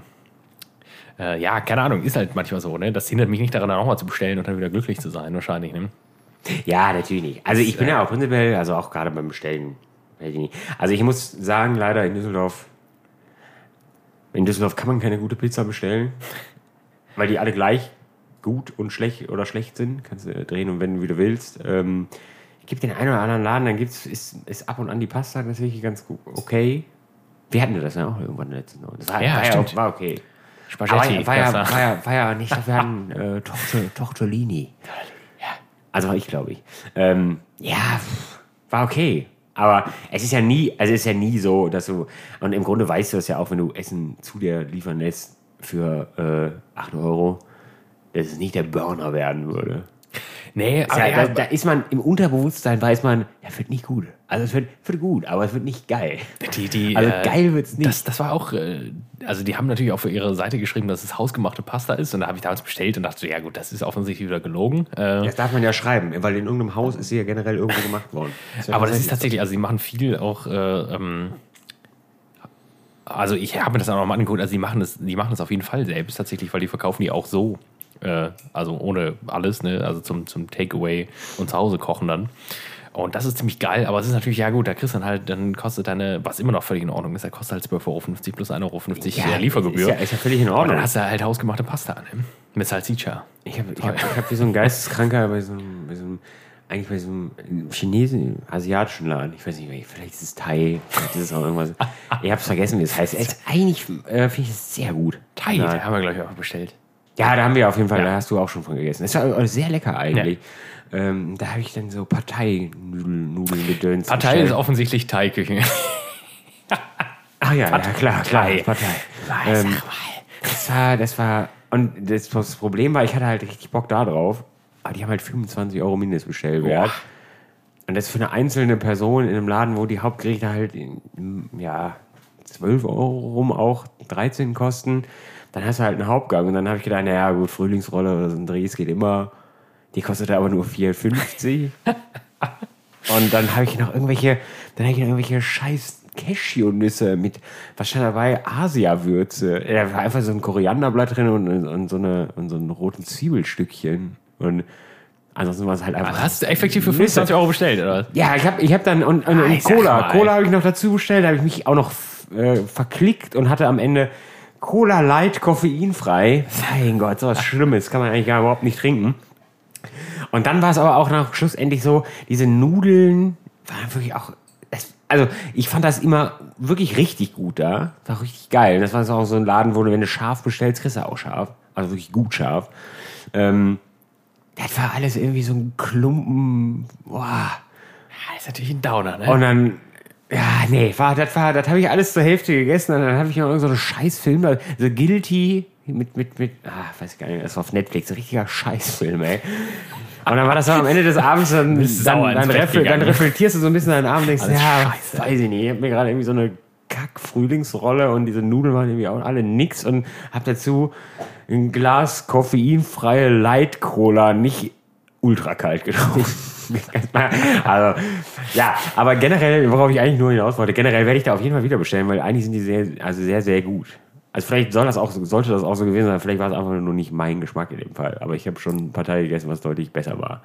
A: Äh, ja, keine Ahnung, ist halt manchmal so, ne? Das hindert mich nicht daran, dann nochmal zu bestellen und dann wieder glücklich zu sein, wahrscheinlich, ne?
B: Ja, natürlich nicht. Also ich bin ja auch prinzipiell, also auch gerade beim Bestellen. Also ich muss sagen, leider in Düsseldorf, in Düsseldorf kann man keine gute Pizza bestellen, weil die alle gleich gut und schlecht oder schlecht sind. Kannst du drehen und wenden, wie du willst. Ähm, es gibt den einen oder anderen Laden, dann gibt's, ist, ist ab und an die Pasta tatsächlich ganz gut, okay. Wir hatten das ja auch irgendwann letztens. Das war,
A: Ja,
B: war, ja, auch, war okay. Aber
A: Spaghetti,
B: war, ja, war, ja, war ja nicht, wir hatten äh, Torte, Tortellini. Also war ich, glaube ich. Ähm, ja, war okay. Aber es ist ja nie, also es ist ja nie so, dass du, und im Grunde weißt du das ja auch, wenn du Essen zu dir liefern lässt für äh, 8 Euro, dass es nicht der Burner werden würde.
A: Nee,
B: Ja, da, da ist man im Unterbewusstsein, weiß man, ja, wird nicht gut. Also es wird, wird gut, aber es wird nicht geil.
A: Die, die,
B: Also
A: äh,
B: geil wird's nicht.
A: Das, das war auch, äh, also die haben natürlich auch für ihre Seite geschrieben, dass es hausgemachte Pasta ist. Und da habe ich damals bestellt und dachte, so, ja gut, das ist offensichtlich wieder gelogen. Äh,
B: Das darf man ja schreiben, weil in irgendeinem Haus ist sie ja generell irgendwo gemacht worden.
A: aber das ist tatsächlich, also die machen viel auch, äh, ähm, also ich habe mir das auch noch mal angeguckt, also die machen das, die machen das auf jeden Fall selbst tatsächlich, weil die verkaufen die auch so. Äh, also ohne alles, ne? Also zum, zum Takeaway und zu Hause kochen dann. Und das ist ziemlich geil, aber es ist natürlich, ja gut, da kriegst du dann halt, dann kostet deine, was immer noch völlig in Ordnung ist, da kostet halt 12,50 Euro plus 1,50 Euro ja, Liefergebühr.
B: Ist ja, ist ja völlig in Ordnung. Und
A: dann hast du halt hausgemachte Pasta ne? mit Salsiccia.
B: Ich habe ich hab, ich hab wie so ein Geisteskranker bei so einem, bei so einem eigentlich bei so einem Chinesen, asiatischen Laden, ich weiß nicht, vielleicht ist es Thai, vielleicht ist es auch irgendwas. ich habe es vergessen, wie es heißt. Jetzt eigentlich äh, finde ich es sehr gut.
A: Thai, da haben wir gleich auch bestellt.
B: Ja, da haben wir auf jeden Fall, ja. da hast du auch schon von gegessen. Das war sehr lecker eigentlich. Ja. Ähm, da habe ich dann so Parteinudeln gedöns.
A: Partei bestellt. ist offensichtlich Thai-Küche.
B: Ach ja, Partei. ja klar, klar. Partei. Partei. Ähm, mal. Das war, das war, und das, das Problem war, ich hatte halt richtig Bock da drauf. Aber die haben halt 25 Euro Mindestbestellwert. Boah. Und das für eine einzelne Person in einem Laden, wo die Hauptgerichte halt, ja, 12 Euro rum auch 13 kosten dann hast du halt einen Hauptgang. Und dann habe ich gedacht, naja, gut, Frühlingsrolle oder so ein Drehs geht immer. Die kostet aber nur 4,50. und dann habe ich noch irgendwelche, dann habe ich noch irgendwelche scheiß Cashew-Nüsse mit, was stand dabei? Asia-Würze. Da war einfach so ein Korianderblatt drin und, und, so, eine, und so ein roten Zwiebelstückchen. Und ansonsten war es halt einfach.
A: hast du effektiv für 25 Euro bestellt, oder?
B: Ja, ich habe ich hab dann, und, und, und ah, Cola. Cola habe ich noch dazu bestellt, da habe ich mich auch noch äh, verklickt und hatte am Ende Cola Light koffeinfrei. Mein Gott, sowas Schlimmes kann man eigentlich gar überhaupt nicht trinken. Und dann war es aber auch nach schlussendlich so, diese Nudeln waren wirklich auch. also ich fand das immer wirklich richtig gut da. War richtig geil. Das war auch so ein Laden, wo du, wenn du scharf bestellst, kriegst du auch scharf. Also wirklich gut scharf. Ähm, das war alles irgendwie so ein Klumpen. Boah.
A: Das ist natürlich ein Downer, ne?
B: Und dann ja, nee, war, das war, das habe ich alles zur Hälfte gegessen und dann habe ich noch irgendeinen so Scheißfilm, The Guilty mit, mit, mit, ah, weiß ich gar nicht, das war auf Netflix, ein richtiger Scheißfilm, ey. Und dann war das am Ende des Abends, dann, dann, dann, refl dann, reflektierst du so ein bisschen deinen Abend und denkst, ja, Scheiße. weiß ich nicht, ich habe mir gerade irgendwie so eine Kack-Frühlingsrolle und diese Nudeln waren irgendwie auch alle nix und hab dazu ein Glas koffeinfreie Light Cola, nicht ultra kalt getrunken. also, ja, aber generell, worauf ich eigentlich nur hinaus wollte, generell werde ich da auf jeden Fall wieder bestellen, weil eigentlich sind die sehr, also sehr, sehr gut. Also vielleicht soll das auch, sollte das auch so gewesen sein, vielleicht war es einfach nur nicht mein Geschmack in dem Fall. Aber ich habe schon ein paar Teile gegessen, was deutlich besser war.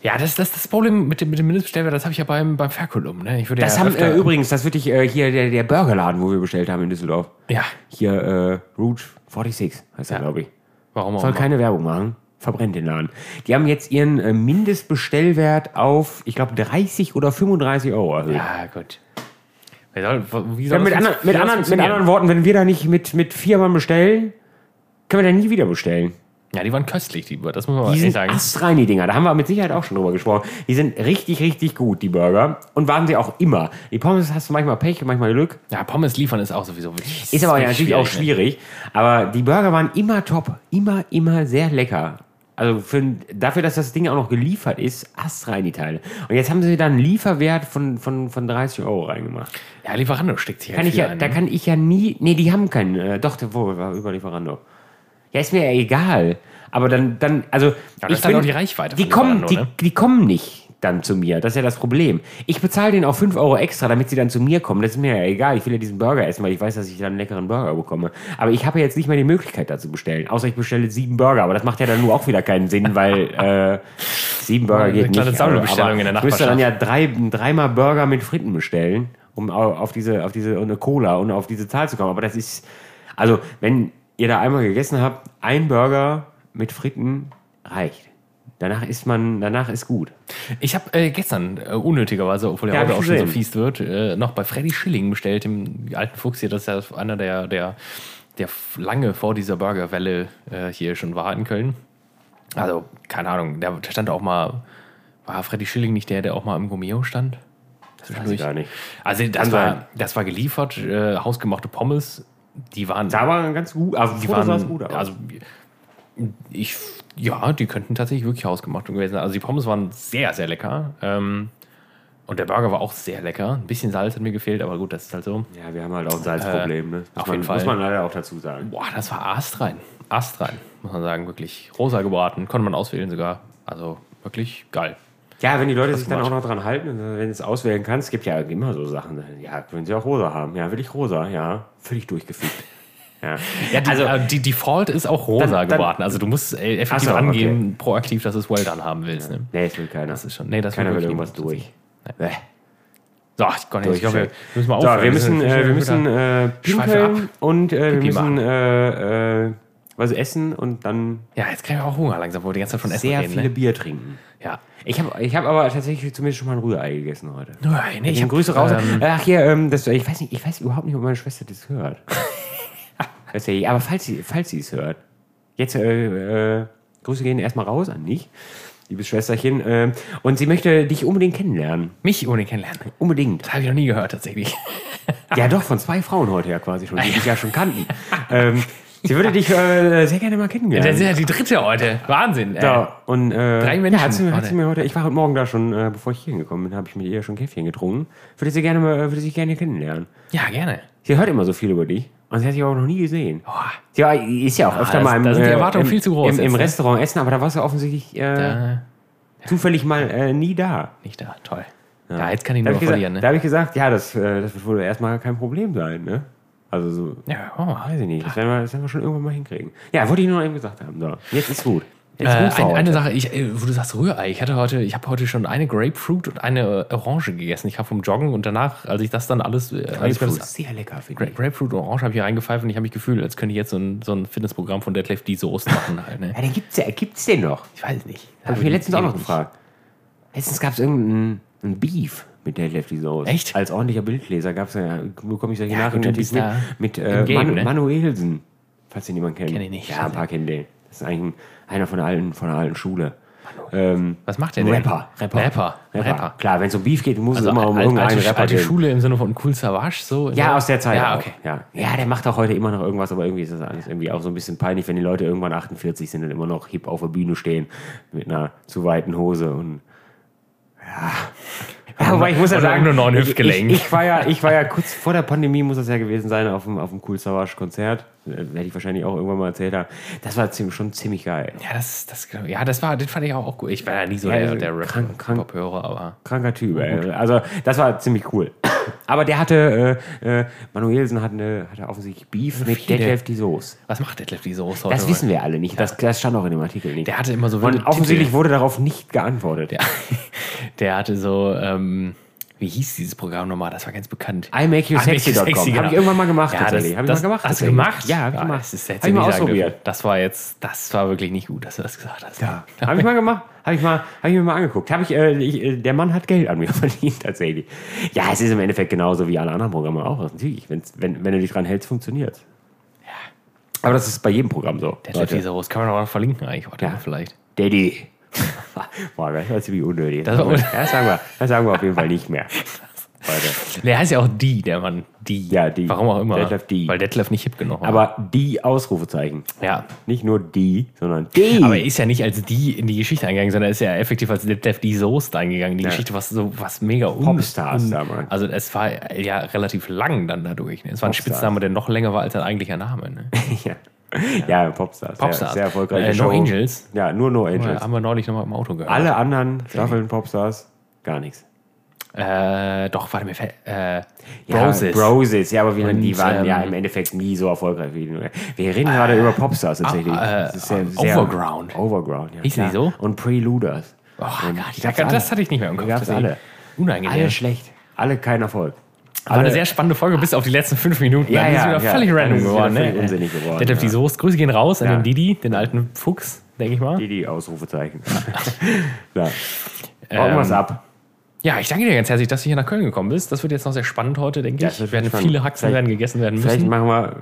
A: Ja, das, das, das Problem mit dem, mit dem Mindestbestellwert, das habe ich ja beim, beim Ferkulum. Ne? Ich würde
B: das
A: ja
B: haben äh, übrigens, das würde ich äh, hier der, der Burgerladen, wo wir bestellt haben in Düsseldorf.
A: Ja.
B: Hier äh, Route 46 heißt ja. der, glaube ich.
A: Warum auch
B: Soll keine Werbung machen verbrennt den Laden. Die haben jetzt ihren äh, Mindestbestellwert auf, ich glaube, 30 oder 35 Euro erhöht.
A: Ja, gut.
B: Soll ja, mit, andern, mit, anderen, mit anderen Worten, wenn wir da nicht mit, mit vier Mann bestellen, können wir da nie wieder bestellen.
A: Ja, die waren köstlich, die, das muss man
B: die sind sagen. Astrein, die Dinger. Da haben wir mit Sicherheit auch schon drüber gesprochen. Die sind richtig, richtig gut, die Burger. Und waren sie auch immer. Die Pommes hast du manchmal Pech, manchmal Glück.
A: Ja, Pommes liefern ist auch sowieso wirklich.
B: Ist aber ja natürlich auch schwierig. Aber die Burger waren immer top. Immer, immer sehr lecker. Also für, dafür, dass das Ding auch noch geliefert ist, astrein die Teile. Und jetzt haben sie da einen Lieferwert von, von, von 30 Euro reingemacht.
A: Ja, Lieferando steckt sich
B: kann halt ich ja, ein, Da ne? kann ich ja nie. Nee, die haben keinen. Äh, doch, wo war über Lieferando. Ja, ist mir ja egal. Aber dann, dann also.
A: Ja, ich bin, auch die Reichweite.
B: Die kommen, die, ne? die kommen nicht dann zu mir. Das ist ja das Problem. Ich bezahle denen auch 5 Euro extra, damit sie dann zu mir kommen. Das ist mir ja egal. Ich will ja diesen Burger essen, weil ich weiß, dass ich dann einen leckeren Burger bekomme. Aber ich habe ja jetzt nicht mehr die Möglichkeit, da zu bestellen. Außer ich bestelle sieben Burger. Aber das macht ja dann nur auch wieder keinen Sinn, weil äh, sieben Burger geht nicht.
A: Also, aber in der
B: ich müsste dann ja drei, dreimal Burger mit Fritten bestellen, um auf diese, auf diese eine Cola und auf diese Zahl zu kommen. Aber das ist, also wenn ihr da einmal gegessen habt, ein Burger mit Fritten reicht. Danach ist man, danach ist gut.
A: Ich habe äh, gestern äh, unnötigerweise, obwohl der ja, heute auch schon so fies wird, äh, noch bei Freddy Schilling bestellt, dem alten Fuchs hier. Das ist ja einer der, der, der lange vor dieser Burgerwelle äh, hier schon war in Köln. Also, keine Ahnung, der stand auch mal, war Freddy Schilling nicht der, der auch mal im Gomeo stand?
B: Das weiß ich gar nicht.
A: Also, das, war, das war geliefert, äh, hausgemachte Pommes, die waren.
B: Da waren ganz gut,
A: also die waren, gut aus. Also, ich ja, die könnten tatsächlich wirklich hausgemacht gewesen sein. Also die Pommes waren sehr, sehr lecker. Ähm, und der Burger war auch sehr lecker. Ein bisschen Salz hat mir gefehlt, aber gut, das ist halt so.
B: Ja, wir haben halt auch ein Salzproblem. Ne?
A: auf man, jeden Fall.
B: Muss man leider auch dazu sagen.
A: Boah, das war astrein. Astrein, muss man sagen. Wirklich rosa gebraten. Konnte man auswählen sogar. Also wirklich geil.
B: Ja, wenn die Leute sich dann auch noch dran halten, wenn du es auswählen kannst, es gibt ja immer so Sachen. Ja, können sie auch rosa haben. Ja, will ich rosa. Ja, völlig durchgefügt. Ja.
A: Ja, die,
B: also,
A: äh, die Default ist auch rosa
B: Dann- dann-
A: gebraten. Also du musst äh, effektiv
B: so,
A: angeben, proaktiv, dass du es well done haben willst. Ne?
B: nee, das will keiner.
A: Das ist schon, nee, das
B: keiner will irgendwas durch. Bäh.
A: So, ich, Gott, ich glaube, wir müssen
B: So,
A: aufhören.
B: wir müssen,
A: ist-
B: äh, wir müssen äh, pinkeln und äh, wir müssen äh, äh, was essen und dann
A: ja, jetzt kriegen wir auch Hunger langsam, wo wir die ganze Zeit von Essen
B: sehr
A: reden.
B: viele
A: Ne?
B: Bier trinken.
A: Ja.
B: Ich habe ich hab aber tatsächlich zumindest schon mal ein Rührei gegessen heute.
A: Nein, nee, ich
B: Ich
A: hab,
B: Grüße raus.
A: Ähm,
B: Ach hier, ähm, das, ich weiß nicht, ich weiß überhaupt nicht, ob meine Schwester das hört. Ja nicht, aber falls sie, falls sie es hört, jetzt äh, äh, Grüße gehen erstmal raus an dich, liebes Schwesterchen. Äh, und sie möchte dich unbedingt kennenlernen.
A: mich ohne kennenlernen.
B: Unbedingt.
A: Das habe ich noch nie gehört, tatsächlich.
B: Ja, doch, von zwei Frauen heute ja quasi schon, die dich ja schon kannten. ähm, sie würde dich äh, sehr gerne mal kennenlernen.
A: Das ist ja die dritte heute. Wahnsinn. Ey.
B: Ja, und äh,
A: Drei
B: ja,
A: Menschen
B: hat, sie, hat sie mir heute, ich war heute Morgen da schon, äh, bevor ich hier hingekommen bin, habe ich mit ihr schon Käffchen getrunken. Würde sie gerne mal, würde sie gerne kennenlernen.
A: Ja, gerne.
B: Sie hört immer so viel über dich und sie hat dich aber noch nie gesehen. Sie war, ist ja auch öfter
A: das-
B: mal im,
A: da sind die
B: äh,
A: Erwartungen
B: im,
A: viel zu groß
B: im, im
A: ne?
B: Restaurant essen, aber da warst du offensichtlich äh,
A: da,
B: zufällig mal äh, nie da.
A: nicht da. Toll. Ja, jetzt kann ich nur
B: habe
A: verlieren. Ne?
B: da hab ich gesagt, ja, das, äh, das wird wohl erstmal kein Problem sein. Ne? Also so,
A: Ja, oh.
B: weiß ich nicht, das werden, wir, das werden wir schon irgendwann mal hinkriegen. Ja, wollte ich nur noch eben gesagt haben. So, jetzt ist gut. Jetzt
A: Äh, ein, eine Sache, ich, äh, wo du sagst Rührei, ich hatte heute, ich habe heute schon eine Grapefruit und eine Orange gegessen. Ich habe vom Joggen und danach, als ich das dann alles, äh,
B: Grapefruit
A: das,
B: ist sehr lecker, finde
A: Gra
B: ich.
A: Grapefruit und Orange habe ich hier reingepfeift und ich habe mich gefühlt, als könnte ich jetzt so ein, so ein Fitnessprogramm von Deadlift die Soße machen. Halt, ne?
B: Ja, den gibt's ja, gibt's den noch?
A: Ich weiß nicht.
B: Habe ich mir letztens auch noch gefragt. Letztens gab es irgendeinen ein Beef mit der Lefty Soße.
A: Echt?
B: Als ordentlicher Bildleser gab es ja, nur komme ich solche
A: Ja,
B: Nachrichten mit, mit äh,
A: Game,
B: Manu,
A: ne?
B: Manuelsen, falls den jemand kennt.
A: Kenn ich nicht.
B: Ja, ein paar kennen den. Das ist eigentlich ein, einer von der alten, von der alten Schule. Ähm,
A: Was macht der denn?
B: Rapper, Rapper.
A: Rapper. Rapper.
B: Klar, wenn es um Beef geht, muss
A: Also
B: es immer um irgendeinen
A: alte,
B: Rapper
A: alte
B: gehen.
A: Schule im Sinne von Cool Savage, so?
B: Ja, aus der Zeit.
A: Ja, okay.
B: Ja. ja, der macht auch heute immer noch irgendwas, aber irgendwie ist das alles irgendwie auch so ein bisschen peinlich, wenn die Leute irgendwann 48 sind und immer noch hip auf der Bühne stehen mit einer zu weiten Hose und ja. Ja, wobei ich muss ja sagen,
A: nur noch ein Hüftgelenk.
B: ich, ich, war ja, ich war ja kurz vor der Pandemie, muss das ja gewesen sein, auf dem, auf dem Cool Savage Konzert. Äh, Werde ich wahrscheinlich auch irgendwann mal erzählt haben. Das war ziemlich, schon ziemlich geil.
A: Ja, das, das, ja, das war, den fand ich auch, auch gut. Ich war ja nie so
B: Ja,
A: der, der Rap-Hörer, aber.
B: Kranker Typ, ey. Also, das war ziemlich cool. Aber der hatte, äh, äh, Manuelsen hatte, hatte offensichtlich Beef mit
A: viele.
B: Detlef die Soße.
A: Was macht Detlef die Soße heute?
B: Das wissen wir alle nicht. Das, das stand auch in dem Artikel nicht.
A: Der hatte immer so
B: Und offensichtlich
A: Titel.
B: wurde darauf nicht geantwortet.
A: Der, der hatte so, ähm, wie hieß dieses Programm nochmal? Das war ganz bekannt. Ah,
B: Habe
A: genau.
B: ich irgendwann mal gemacht,
A: Ja,
B: tatsächlich.
A: das,
B: Habe ich
A: das,
B: mal gemacht.
A: Hast du gemacht?
B: Ja, habe ich gemacht.
A: Das, ist jetzt
B: Habe ich mal ausprobiert.
A: das war jetzt, das war wirklich nicht gut, dass du das gesagt hast.
B: Ja, habe ich mal gemacht. Habe ich, mal- hab ich mir mal angeguckt. Habe ich, äh, ich, äh, der Mann hat Geld an mir verdient, tatsächlich. Ja, es ist im Endeffekt genauso wie alle anderen Programme auch. Natürlich, wenn's, wenn, wenn du dich dran hältst, funktioniert Ja. Aber das ist bei jedem Programm so.
A: Detlef
B: Leute.
A: die Soße. Kann man auch noch verlinken eigentlich heute
B: Ja.
A: vielleicht.
B: Daddy. Boah, das war ziemlich unnötig.
A: Das war un-
B: das, sagen wir, das sagen wir auf jeden Fall nicht mehr. Leute.
A: Der heißt ja auch die, der Mann. Die.
B: Ja, die.
A: Warum auch immer.
B: Detlef die.
A: Weil Detlef nicht hip genug war.
B: Aber die Ausrufezeichen.
A: ja.
B: Nicht nur die, sondern die.
A: Aber er ist ja nicht als die in die Geschichte eingegangen, sondern er ist ja effektiv als Detlef die Soße eingegangen. Die
B: Ja.
A: Geschichte war so was mega un
B: Popstars
A: un-
B: damals.
A: Also es war ja relativ lang dann dadurch. Ne? Es war ein
B: Popstars.
A: Spitzname, der noch länger war als sein eigentlicher Name. Ne?
B: ja. Ja, Popstars.
A: Popstars.
B: Sehr, sehr erfolgreiche
A: Äh, No
B: Show.
A: Angels.
B: Ja, nur No
A: Ja,
B: Angels.
A: haben wir neulich nochmal im Auto gehört.
B: Alle anderen Staffeln Popstars, gar nichts.
A: Äh, doch, warte mir fällt. Äh,
B: Ja,
A: Broses.
B: Broses, ja, aber wir, die
A: Und,
B: waren ja
A: ähm,
B: im Endeffekt nie so erfolgreich wie die. Wir reden gerade über Popstars tatsächlich.
A: ah, äh,
B: Das ist sehr, sehr
A: Overground.
B: Overground, ja.
A: Hießen die so?
B: Und Preluders.
A: Oh,
B: Und
A: Gott,
B: die
A: ja,
B: gab's alle.
A: das hatte ich nicht mehr im Kopf.
B: Die gab's alle.
A: Unangenehm.
B: Alle schlecht. Alle kein Erfolg.
A: War eine sehr spannende Folge bis auf die letzten fünf Minuten.
B: Ja,
A: Dann ist
B: ja,
A: wieder
B: ja.
A: völlig random
B: ist es
A: geworden.
B: wieder völlig
A: ne?
B: unsinnig geworden,
A: Detlef die
B: ja.
A: Soße. Grüße gehen raus an den Didi, den alten Fuchs, denke ich mal.
B: Die, die Ausrufezeichen. ja. Irgendwas
A: Ähm,
B: ab.
A: Ja, ich danke dir ganz herzlich, dass du hier nach Köln gekommen bist. Das wird jetzt noch sehr spannend heute, denke
B: Ja,
A: ich. werden viele Haxen
B: Vielleicht-
A: werden gegessen werden
B: Vielleicht
A: müssen.
B: machen wir,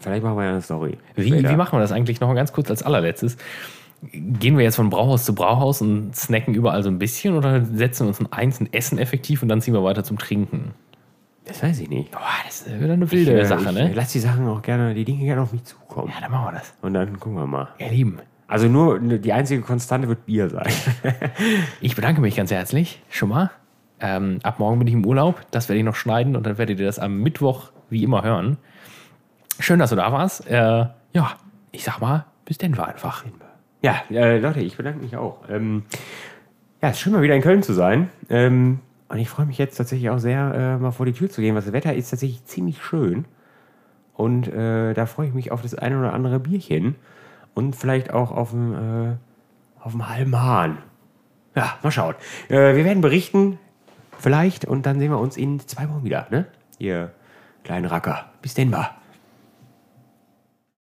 B: vielleicht machen wir ja eine Story.
A: Wie,
B: Später.
A: wie machen wir das eigentlich noch ganz kurz als allerletztes? Gehen wir jetzt von Brauhaus zu Brauhaus und snacken überall so ein bisschen oder setzen wir uns in eins und essen effektiv und dann ziehen wir weiter zum Trinken?
B: Das weiß ich nicht.
A: Boah, das ist wieder eine wilde
B: Äh,
A: Sache,
B: ich,
A: ne?
B: Lass die Sachen auch gerne, die Dinge gerne auf mich zukommen.
A: Ja, dann machen wir das.
B: Und dann gucken wir mal.
A: Ihr Lieben,
B: Also nur die einzige Konstante wird Bier sein.
A: ich bedanke mich ganz herzlich schon mal. Ähm, ab morgen bin ich im Urlaub. Das werde ich noch schneiden und dann werdet ihr das am Mittwoch wie immer hören. Schön, dass du da warst. Äh, ja, ich sag mal, bis denn war einfach.
B: ja, äh, Leute, ich bedanke mich auch. Ähm, ja, es ist schön mal wieder in Köln zu sein. Ähm, und ich freue mich jetzt tatsächlich auch sehr, äh, mal vor die Tür zu gehen, weil das Wetter ist tatsächlich ziemlich schön. Und äh, da freue ich mich auf das eine oder andere Bierchen. Und vielleicht auch auf dem, äh, auf dem halben Hahn. Ja, mal schauen. Äh, wir werden berichten, vielleicht. Und dann sehen wir uns in zwei Wochen wieder. Ne? Ihr kleinen Racker. Bis denn mal.